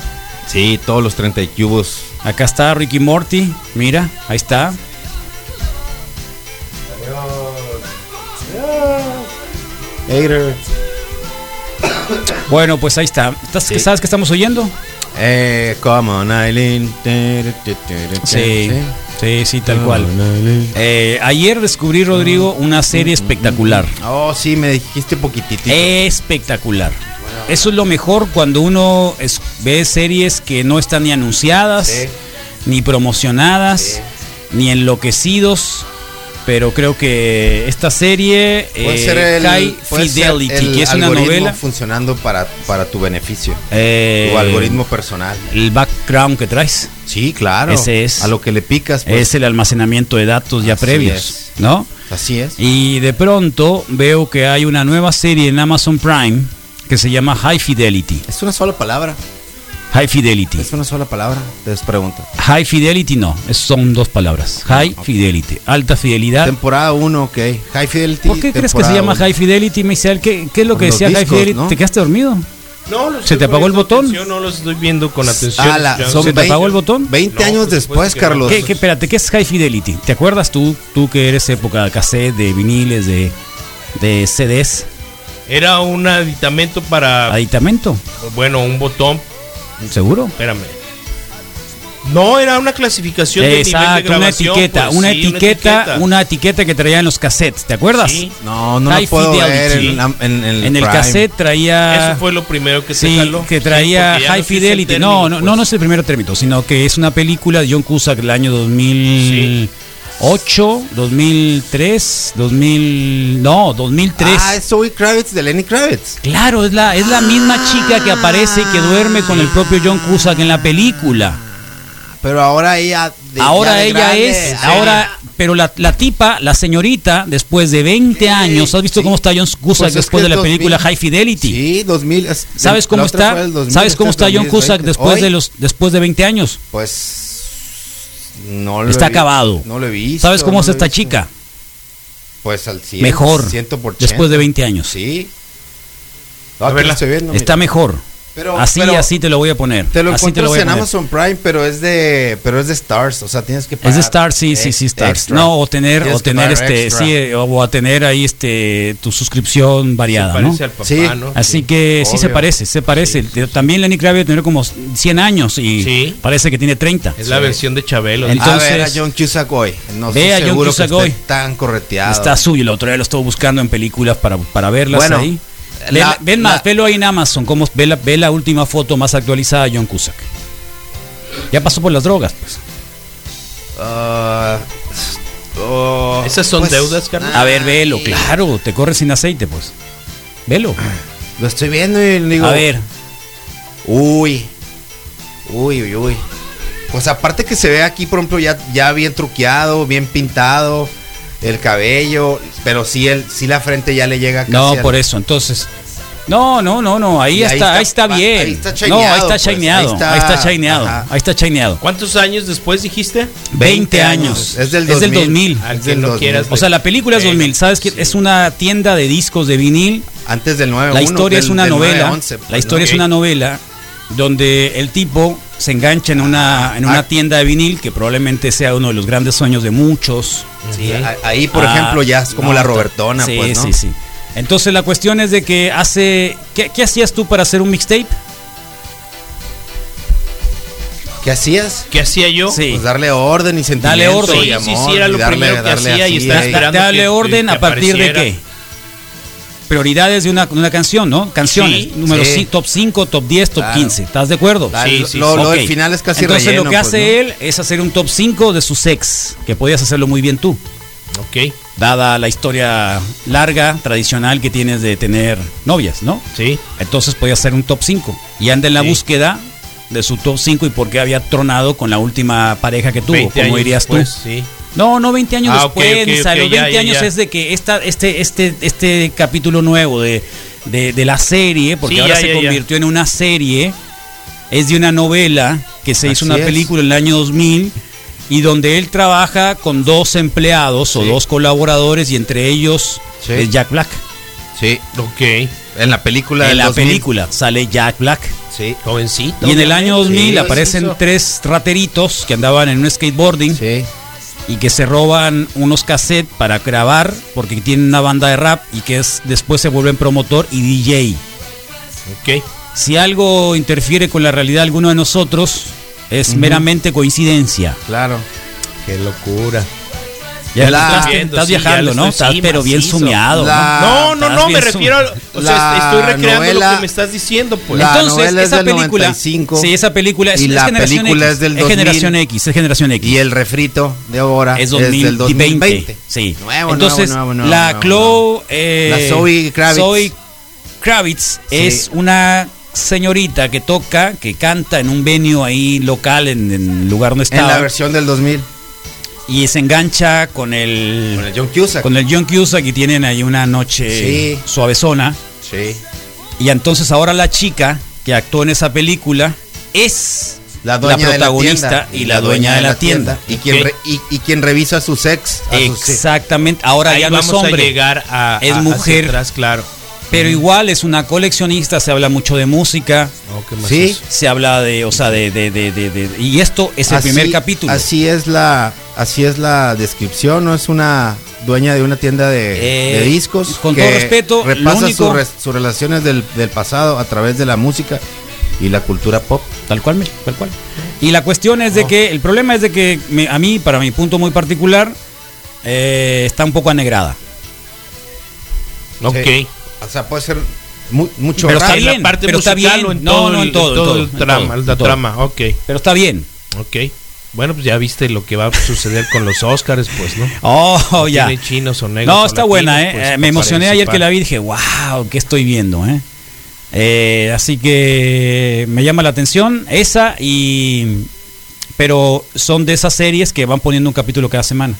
Sí, todos los 30 y cubos. Acá está Ricky Morty. Mira, ahí está. Hater. Bueno, pues ahí está. ¿Estás- Sí. ¿Sabes qué estamos oyendo? Eh, come on, Eileen. Sí, sí, sí, tal cual. Eh, ayer descubrí, Rodrigo, una serie espectacular. Oh, sí, me dijiste poquitito. Espectacular. Eso es lo mejor cuando uno es- ve series que no están ni anunciadas, Sí. ni promocionadas, ni enloquecidos. Pero creo que esta serie, Puede eh, ser el, High puede ser Fidelity, el que es una novela, funcionando para, para tu beneficio. eh, tu algoritmo personal. el background que traes, Sí, claro. Ese es. A lo que le picas, pues. es el almacenamiento de datos ya Así previos, es. ¿no? Así es. Y de pronto veo que hay una nueva serie en Amazon Prime que se llama High Fidelity. Es una sola palabra. High Fidelity. Es una sola palabra. Te pregunta. High Fidelity no, es- son dos palabras. High Fidelity, alta fidelidad. Temporada 1, ok. High Fidelity. ¿Por qué crees que se llama uno. High Fidelity, Misael? ¿Qué, qué es lo que Los decía High Fidelity? ¿no? ¿Te quedaste dormido? No, los ¿Se te apagó el botón? atención, no los estoy viendo con atención. Ala, Ya- son ¿Se te 20 apagó el botón? 20 No, años por supuesto después. Carlos. ¿Qué, qué, espérate, ¿qué es High Fidelity? ¿Te acuerdas tú, tú que eres época de cassette, de viniles, de, de CDs, Era un aditamento para, aditamento? bueno, un botón. ¿Seguro? Espérame. No, era una clasificación de nivel de Exacto, una grabación. etiqueta, pues, una, sí, etiqueta, una etiqueta que traían los cassettes, ¿te acuerdas? Sí. No, no lo puedo ver en, la- en- en En el cassette traía Eso fue lo primero que se Sí, jaló. que traía High no el Fidelity. término, no, no, pues. no, no es el primer término, sino que es una película de John Cusack del año 2008, 2003, 2000, no, 2003. Ah, es Zoe Kravitz de Lenny Kravitz. Claro, es la, es la misma chica que aparece y que duerme con el propio John Cusack en la película. Pero ahora ella. de- ahora de ella grande, es, sí. ahora, pero la, la tipa, la señorita, después de 20 años, ¿has visto sí. cómo está John Cusack Pues es después de la película 2000. High Fidelity? Sí, 2000. es- ¿Sabes cómo está? fue el 2000, ¿Sabes cómo está es John Cusack 2020. después Hoy, de los después de 20 años? Pues. No lo Está he acabado. No lo he visto. ¿Sabes cómo no es esta visto. chica? Pues al 100. Mejor. 100%. Después de 20 años. Sí. No, A verla. lo estoy viendo, Está mejor. Pero- así, pero- así te lo voy a poner. Te lo así te lo encuentras voy a en poner. Amazon Prime, pero es de pero es de Stars, o sea, tienes que pagar. Es de Star, sí, sí, sí, Stars. extra. No, o tener, Tienes o tener este, extra. sí, eh, o a tener ahí este tu suscripción variada, ¿no? parece al papá, Sí. ¿no? Así que sí se parece, se parece. También Lenny Kravitz tiene como 100 años y Sí. parece que tiene 30. Es la versión de Chabelo. Entonces- a ver a John Cusack hoy. No Ve estoy a John seguro Cusack que hoy. esté tan correteado. Está suyo, el otro día lo estuvo buscando en películas para, para verlas Bueno, ahí. La- Ven, más, la- velo ahí en Amazon, como ve la, ve la última foto más actualizada de John Cusack. Ya pasó por las drogas, pues. Ah, oh, ¿Esas son pues, deudas, carnal? A ver, velo, claro, te corre sin aceite, pues. Velo. Lo estoy viendo y digo. A ver, Uy. Uy, uy, uy. Pues aparte que se ve aquí, por ejemplo, ya, ya bien truqueado, bien pintado, el cabello, pero sí, el, sí la frente ya le llega casi no, al- por eso, entonces. No, no, no, no, ahí, Y ahí está, está- ahí está ahí bien. está no, ahí está pues, shineado, ahí está- ahí está shineado, ahí está shineado. ¿Cuántos años después dijiste? 20 años. Es del Es del 2000. 2000. Al Es que del no 2000. quieras. O sea, la película es Eh, 2000, ¿sabes qué? sí. Es una tienda de discos de vinil. Antes del 9 La historia es una novela. 11, la historia es una novela donde el tipo se engancha en una, en una Ah. tienda de vinil que probablemente sea uno de los grandes sueños de muchos. Sí, ahí, por Ah, ejemplo, ya es como no, la to- Robertona, sí, pues, ¿no? Sí, sí. Entonces la cuestión es de que hace... ¿Qué, qué hacías tú para hacer un mixtape? ¿Qué hacías? ¿Qué hacía yo? Sí. Pues darle orden y sentimiento Dale orden. y amor. sí, sí, era lo y darle- primero que darle hacía y estaba esperando que- orden que a partir de qué? Prioridades de una, de una canción, ¿no? Canciones. Sí, número sí. top 5, top 10, top Claro. 15. ¿Estás de acuerdo? Sí, lo- sí, lo, del final es casi Entonces relleno, lo que pues, hace ¿no? él es hacer un top 5 de sus ex, que podías hacerlo muy bien tú, Ok, dada la historia larga, tradicional que tienes de tener novias, ¿no? sí. Entonces podías hacer un top 5 y anda en la Sí. búsqueda de su top 5 y por qué había tronado con la última pareja que tuvo, 20 como dirías después, tú. Sí. No, no 20 años Ah, después, ok, Nisa, ok, los ya, 20 ya, años ya. es de que esta, este, este, este capítulo nuevo de, de, de la serie, porque Sí, ahora ya, se ya, ya. convirtió en una serie, es de una novela que se hizo una es. película en el año 2000 y donde él trabaja con dos empleados o Sí. dos colaboradores y entre ellos Sí. es Jack Black. Sí, Ok. en la película En la 2000. película sale Jack Black. Sí, Jovencito. Y en el año 2000 Sí, aparecen tres rateritos que andaban en un skateboarding sí. Y que se roban unos cassettes para grabar porque tienen una banda de rap y que es después se vuelven promotor y DJ. Ok. Si algo interfiere con la realidad de alguno de nosotros es meramente coincidencia. Claro. Qué locura. Ya La- estás, viendo, estás sí, ya viajando, ¿no? Estás sí, pero bien sumeado. La- No, no, no, me refiero. a- O sea, estoy recreando novela- lo que me estás diciendo, pues. La Entonces, novela es esa del película, 95, sí, esa película es, y es la generación película X, es del es generación 2000, X, es generación X. Y el refrito de ahora es es, del 2020. Sí. Nuevo, Entonces, nuevo, nuevo, la nuevo, Chloe. eh, La Zoe Kravitz. Zoe Kravitz Sí. es una señorita que toca, que canta en un venue ahí local, en el lugar donde En la estaba. versión del 2000. Y se engancha con el. Con el John Cusack. Con el John Cusack y tienen ahí una noche Sí. suavezona. Sí. Y entonces ahora la chica que actuó en esa película es La dueña de la protagonista tienda y la dueña de la tienda. Y quien, re- y, y quien revisa a sus ex. a sus- Exactamente. Ahora Ahí ya no es vamos hombre. a llegar a. es a- mujer. atrás, claro. Pero igual es una coleccionista, se habla mucho de música. Oh, qué más Sí. es. Se habla de, o sea, de, de, de, de- de- y esto es el Así- primer capítulo. Así es la, así es la descripción, no es una dueña de una tienda de, Eh, de discos. con que todo respeto, repasa único- sus, relaciones del, del pasado a través de la música y la cultura pop. Tal cual, me- tal cual. Y la cuestión es de Oh. que, el problema es de que me- a mí, para mi punto muy particular, eh, está un poco anegrada. Ok. Sí. O sea, puede ser mu- mucho Pero está la bien, parte pero está musical bien. o en No, todo no, en todo, en todo, el en trama, todo, la en todo. trama, ok. Pero está bien. Ok. Bueno, pues ya viste lo que va a suceder con los Oscars, pues, ¿no? Oh, ya. Tiene chinos o negros. No, está latinos, buena, ¿eh? pues, Eh, Me emocioné ayer que la vi y dije, wow, ¿qué estoy viendo, eh? Eh, así que me llama la atención esa y... Pero son de esas series que van poniendo un capítulo cada semana.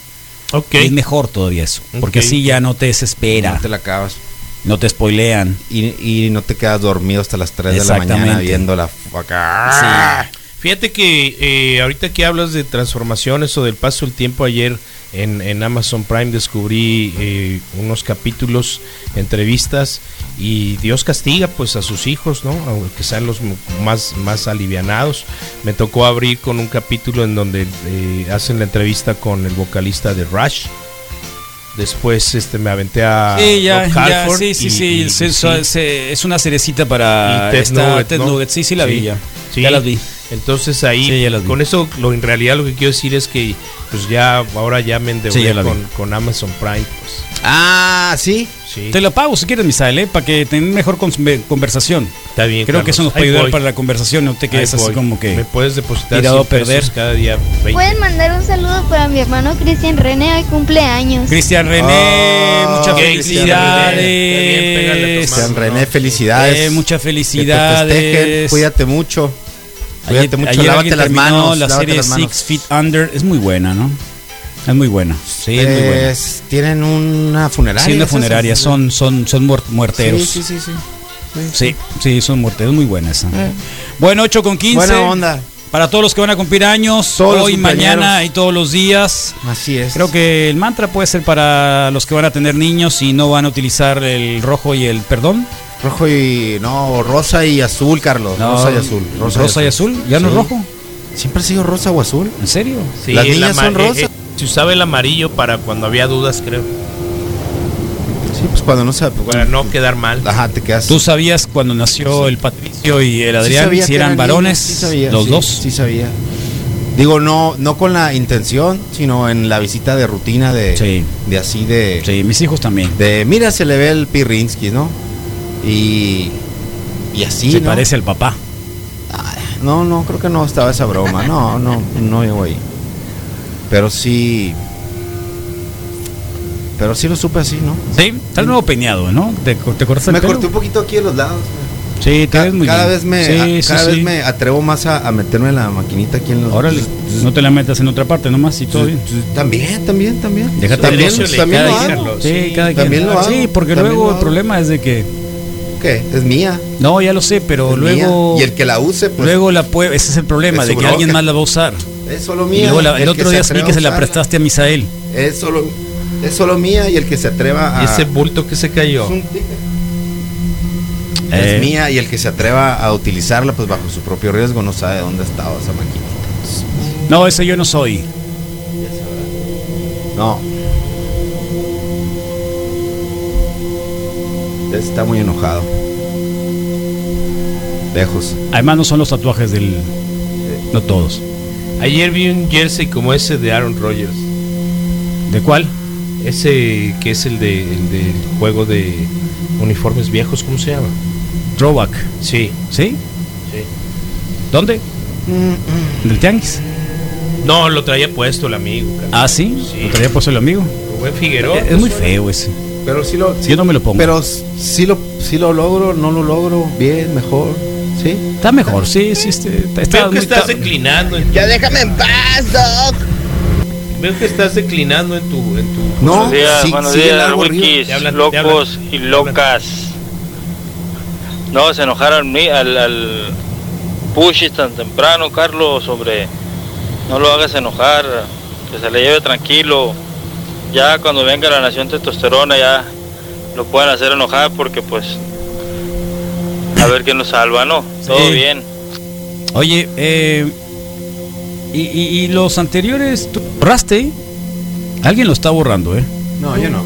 Ok. Y es mejor todavía eso. Porque así ya no te desespera, No te la acabas. no te spoilean. Y, y no te quedas dormido hasta las 3 de la mañana Exactamente. viendo la acá. Fíjate que eh, ahorita que hablas de transformaciones o del paso del tiempo, ayer en, en Amazon Prime descubrí eh, unos capítulos, entrevistas, y Dios castiga pues a sus hijos, ¿no? Aunque sean los más, más alivianados. Me tocó abrir con un capítulo en donde eh, hacen la entrevista con el vocalista de Rush. Después este, me aventé a Sí, ya, sí, sí, y- sí, y- se- y se- sí. se- es una cerecita para Y Ted esta- Nugget, Ted ¿no? Nugget. Sí, sí la vi ya. Sí. Ya las vi. Entonces ahí, Sí, con eso, lo, en realidad lo que quiero decir es que pues ya, ahora ya me endeudé Sí, ya con, con Amazon Prime. Pues. Ah, sí. Sí. Te lo pago si quieres, Misael, ¿eh? para que tengan mejor conversación. Está bien, Creo que eso nos Carlos. puede ayudar voy. para la conversación, no te quedes Ahí así voy. como que Me puedes depositar tirado a 100 pesos perder. cada día. 20. Pueden mandar un saludo para mi hermano Cristian René, hoy cumpleaños. Cristian René, Oh, muchas felicidades. Cristian René. Felicidades. Eh, muchas Que te felicidades. festejen, Cuídate mucho. Ayer, Cuídate mucho, ayer lávate alguien las terminó manos. La serie las manos. Six Feet Under es muy buena, ¿no? Es muy buena. Sí, es muy buena. Tienen una funeraria. Sí, una ¿es funeraria, son, son, son muer- muerteros. Sí, sí, sí, sí. Sí, sí, son muerteros, muy buena esa. Bueno, 8 con 15. Buena onda. Para todos los que van a cumplir años, Todos hoy, mañana y todos los días. Así es. Creo que el mantra puede ser para los que van a tener niños y no van a utilizar el rojo y el perdón. Rojo y. No, rosa y azul, Carlos. No, rosa y azul. Rosa, y azul. ¿Ya no es Sí. rojo? Siempre ha sido rosa o azul. ¿En serio? Sí, Las niñas son eh, rosas. eh, se usaba el amarillo para cuando había dudas, creo. Sí, pues cuando no se. Para no quedar mal. Ajá, te quedas. ¿Tú sabías cuando nació el Patricio y el Adrián sabía si eran varones? sí sabía, los sí, dos. Sí sabía. Digo, no, no con la intención, sino en la visita de rutina de, de así de. Sí, mis hijos también. De mira, se le ve el Pirrinsky, ¿no? Y. Y así. Se ¿no? parece al papá. No, no, creo que no estaba esa broma. No, no, no llegó ahí. Pero sí. Pero sí lo supe así, ¿no? Sí, está el nuevo peñado, ¿no? ¿Te, te cortaste el Me pelo? corté un poquito aquí en los lados. Sí, te ves muy cada bien. vez me, Sí, a- sí, cada sí. vez me atrevo más a, a meterme en la maquinita aquí en los. Órale, no te la metas en otra parte nomás y todo bien. También, también, también. Déjate también, de- también lo hago. Sí, cada quien. También lo hago. Sí, porque También luego el problema es de que. ¿Qué? Es mía. No, ya lo sé, pero Es luego. mía. Y el que la use, pues. luego la puede. Ese es el problema, es de que alguien más la va a usar. Es solo Y mía. luego la- el, otro día vi que se la prestaste a Misael. Es solo, es solo mía y el que se atreva a. Ese bulto que se cayó. Es un ticket. Eh. Es mía y el que se atreva a utilizarla, pues bajo su propio riesgo, no sabe dónde estaba esa maquinita. No, ese yo no soy. No. Está muy enojado. Lejos. Además, no son los tatuajes del. No todos. Ayer vi un jersey como ese de Aaron Rodgers. ¿De cuál? Ese que es el, de, el del juego de uniformes viejos, ¿cómo se llama? Throwback. Sí. ¿Sí? Sí. ¿Dónde? ¿Del Tianguis? No, lo traía puesto el amigo. cara. Ah, sí. ¿Lo traía puesto el amigo? Rubén Figueroa. Es muy feo ese. Pero sí lo. Yo no me lo pongo. Pero sí lo, sí lo logro, no lo logro, bien, mejor. ¿Sí? Está mejor, sí, sí. Está, está Veo que estás está- declinando. En Ya déjame en paz, Doc. Veo que estás declinando en tu. En tu No, Buenos días, sí, buenos sí, días, wikis, hablan, locos y locas. No, se enojaron mi- al, al Pushis tan temprano, Carlos, hombre. No lo hagas enojar, que se le lleve tranquilo. Ya cuando venga la nación testosterona ya lo pueden hacer enojar porque pues a ver quién nos salva, ¿no? Todo Sí. bien. Oye, eh, y, y- y los anteriores, ¿tú borraste? Alguien lo está borrando, ¿eh? No, yo no.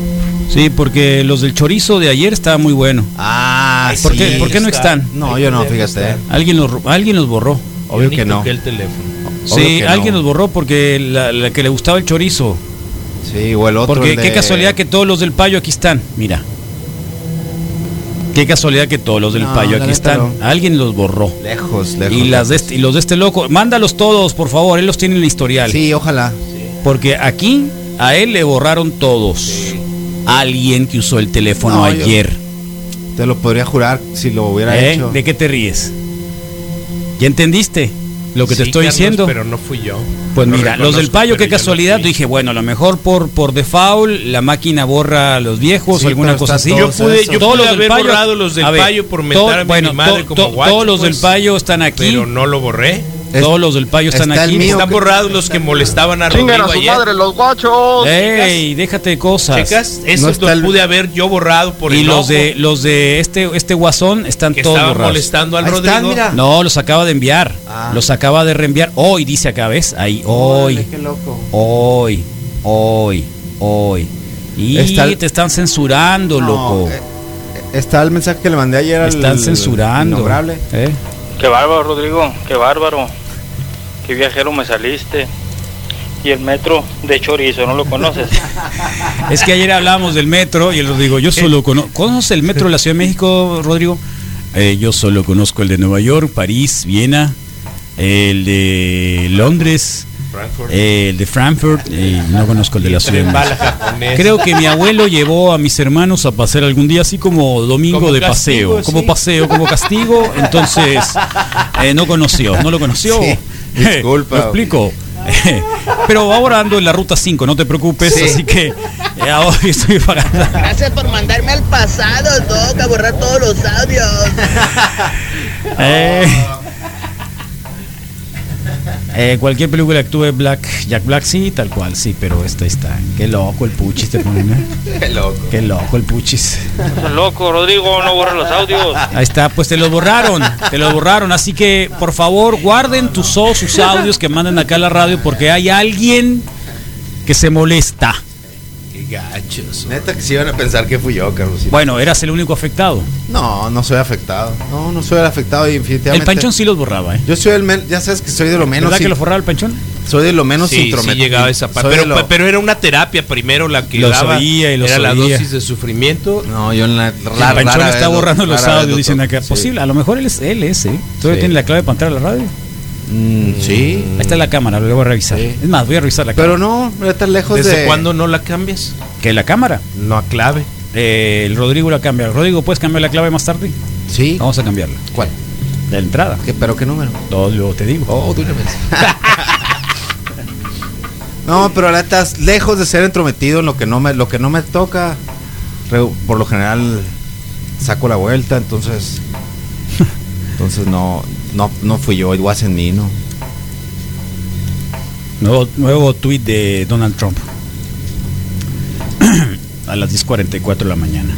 Sí, porque los del chorizo de ayer estaban muy bueno. Ah, ¿Por, sí. qué, ¿Por qué no están? No, yo no, fíjate. Alguien los, alguien los borró. Obvio que no. toqué el teléfono. Obvio Sí, que alguien no. los borró porque la, la que le gustaba el chorizo. Sí, o el otro. Porque el de- qué casualidad que todos los del payo aquí están. Mira. Qué casualidad que todos los del No, payo aquí están. no. Alguien los borró. Lejos, lejos. Y, las de este, y los de este loco, mándalos todos, por favor, él los tiene en el historial. Sí, ojalá. Porque aquí a él le borraron todos. Alguien que usó el teléfono No, yo- ayer. Te lo podría jurar si lo hubiera ¿Eh? hecho. ¿De qué te ríes? ¿Ya entendiste lo que te estoy Carlos, diciendo? Pero no fui yo. Pues mira, los del payo, qué no casualidad. dije, bueno, a lo mejor por, por default la máquina borra a los viejos Sí, o alguna cosa así. Yo pude, yo Todos pude los haber Payo- borrado los del ver, payo por todo- a mi bueno, madre to- como to- guacho, todos los pues, del payo están aquí. Pero no lo borré. Es- todos los del payo están está aquí. mío. Están borrados los que molestaban a Rodrigo a su ayer. madre los guachos. Ey, déjate de cosas. Checas, esos No el- pude haber yo borrado por Y el los de los de este este guasón están que todos borrados. molestando al Ahí Rodrigo. están, mira. No, los acaba de enviar. Ah. Los acaba de reenviar. Hoy dice acá, ¿ves? Ahí, hoy. Qué loco. Hoy, hoy, hoy. Y Está el- te están censurando, No, loco. eh, Está el mensaje que le mandé ayer al están censurando. ¿Eh? Qué bárbaro, Rodrigo, qué bárbaro. Qué viajero me saliste. Y el metro de chorizo, ¿no lo conoces? Es que ayer hablábamos del metro y él digo, yo solo conozco. ¿Conoces el metro de la Ciudad de México, Rodrigo? Eh, yo solo conozco el de Nueva York, París, Viena, el de Londres, eh, el de Frankfurt, y no conozco el de la Ciudad de. Creo que mi abuelo llevó a mis hermanos a pasear algún día así como domingo Como de castigo, paseo, como sí. paseo, como castigo. Entonces eh, no conoció, no lo conoció. Sí, disculpa. ¿Lo explico? Pero ahora ando en la ruta 5, no te preocupes, Sí. así que eh, ahora estoy pagando. Gracias por mandarme al pasado, Doc, a borrar todos los audios. Eh, Eh, cualquier película que actúe Black, Jack Black, sí, tal cual, sí, pero esta está. Qué loco el puchis te ponen, ¿eh? Qué loco. Qué loco el puchis. Loco, Rodrigo, no borra los audios. Ahí está, pues te los borraron, te los borraron. Así que, por favor, guarden tus sus audios que manden acá a la radio porque hay alguien que se molesta. Qué gachos. Neta que sí iban a pensar que fui yo, Carlos. Bueno, eras el único afectado. No, no soy afectado. No, no soy el afectado y El definitivamente. panchón sí los borraba, ¿eh? Yo soy el men- ya sabes que soy de lo menos. ¿Verdad que in- lo forraba el panchón? Soy de lo menos Sí, sí intrometido. llegaba a esa parte. Pero, lo- pero era una terapia primero la que Los daba. y los era la dosis de sufrimiento. No, yo en la. el panchón está borrando los audios, dicen acá. Sí. Posible, a lo mejor él es, él es, ¿eh? ¿Todavía Sí. tiene la clave para entrar a la radio? Mm, sí. Ahí está la cámara, lo voy a revisar. Es más, voy a revisar la Pero cámara. no, no está lejos ¿Desde de. cuándo no la cambias? ¿Que la cámara? No a clave. Eh, el Rodrigo la cambia. Rodrigo, ¿puedes cambiar la clave más tarde? Sí. Vamos a cambiarla. ¿Cuál? De la entrada. ¿Qué, ¿Pero qué número? No, yo te digo. Oh, vez. no, pero la neta, lejos de ser entrometido en lo que no me, lo que no me toca, por lo general saco la vuelta, entonces. Entonces no, no, no fui yo, it wasn't me, ¿no? Nuevo, nuevo tweet de Donald Trump. a las 10.44 de la mañana.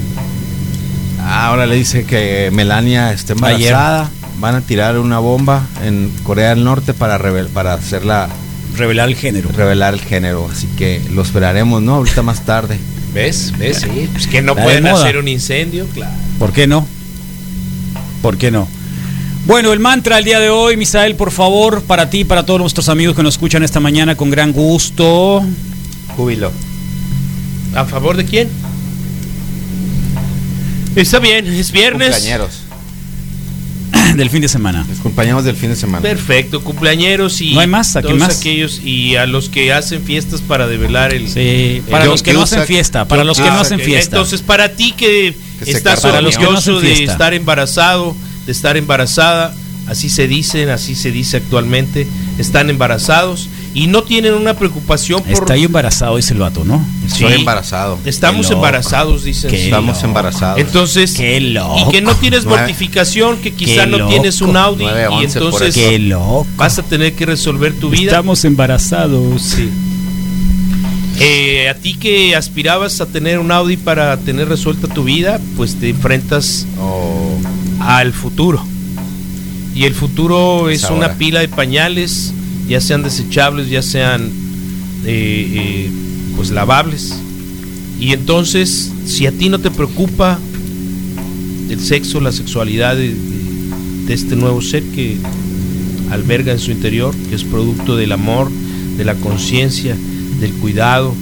Ah, Ahora le dice que Melania está embarazada. Van a tirar una bomba en Corea del Norte para revel para hacerla revelar el género. Revelar el género, así que lo esperaremos, ¿no? Ahorita más tarde. ¿Ves? ¿Ves? Sí. Pues que no pueden hacer un incendio, claro. ¿Por qué no? ¿Por qué no? Bueno, el mantra del día de hoy, Misael, por favor, para ti, para todos nuestros amigos que nos escuchan esta mañana con gran gusto. Júbilo. ¿A favor de quién? Está bien, es viernes. Cumpleañeros. del fin de semana. Los compañeros del fin de semana. Perfecto, cumpleañeros y No hay más, ¿a todos más? aquellos y a los que hacen fiestas para develar el Sí, para los que no hacen fiesta, para los que no hacen fiesta. Entonces, para ti que, Que estás no orgulloso hacen de estar embarazado, de estar embarazada, así se dicen, así se dice actualmente, están embarazados y no tienen una preocupación por Está ahí embarazado, dice el vato, ¿no? Estoy embarazado. Estamos embarazados, dicen. Qué Estamos loco. embarazados. Entonces, Qué loco. y que no tienes mortificación, que quizá no tienes un. Audi y entonces. Qué loco. vas a tener que resolver tu vida. Estamos embarazados. Sí. Eh, a ti que aspirabas a tener un Audi para tener resuelta tu vida, pues te enfrentas Oh, al futuro. Y el futuro es Es una pila de pañales, ya sean desechables, ya sean eh, eh, pues lavables. Y entonces, si a ti no te preocupa el sexo, la sexualidad de este nuevo ser que alberga en su interior, que es producto del amor, de la conciencia, del cuidado,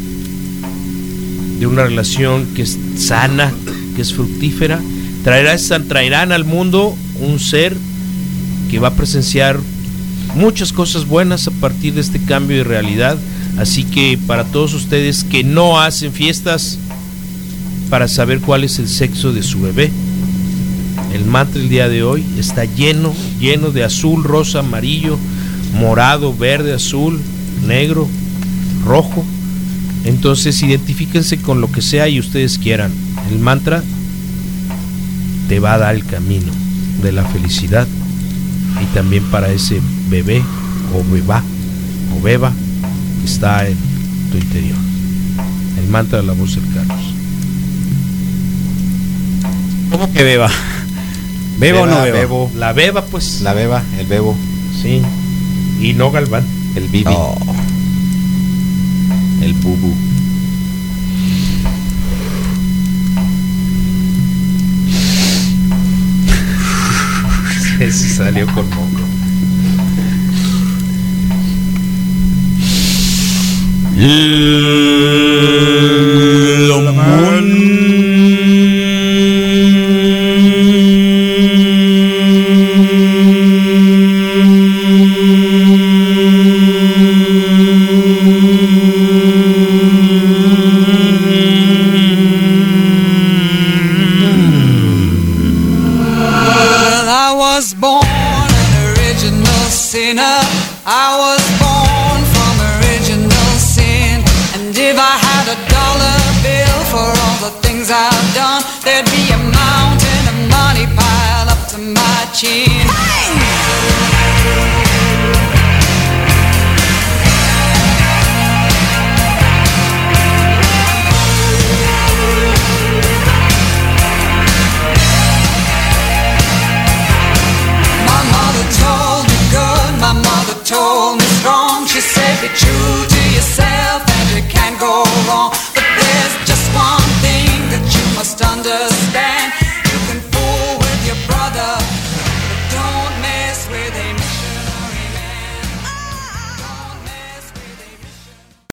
de una relación que es sana, que es fructífera, traerá, traerán al mundo un ser que va a presenciar muchas cosas buenas a partir de este cambio de realidad. Así que para todos ustedes que no hacen fiestas para saber cuál es el sexo de su bebé, el mantra el día de hoy está lleno, lleno de azul, rosa, amarillo, morado, verde, azul, negro, rojo. Entonces identifíquense con lo que sea y ustedes quieran. El mantra te va a dar el camino de la felicidad y también para ese bebé o beba o beba que está en tu interior. El mantra de la voz del Carlos. ¿Cómo que beba? ¿Beba o no beba? Bebo, La beba, pues. la beba, el bebo, Sí. Y no Galván. el bibi, No. el bubu. Ese salió con moco. Well,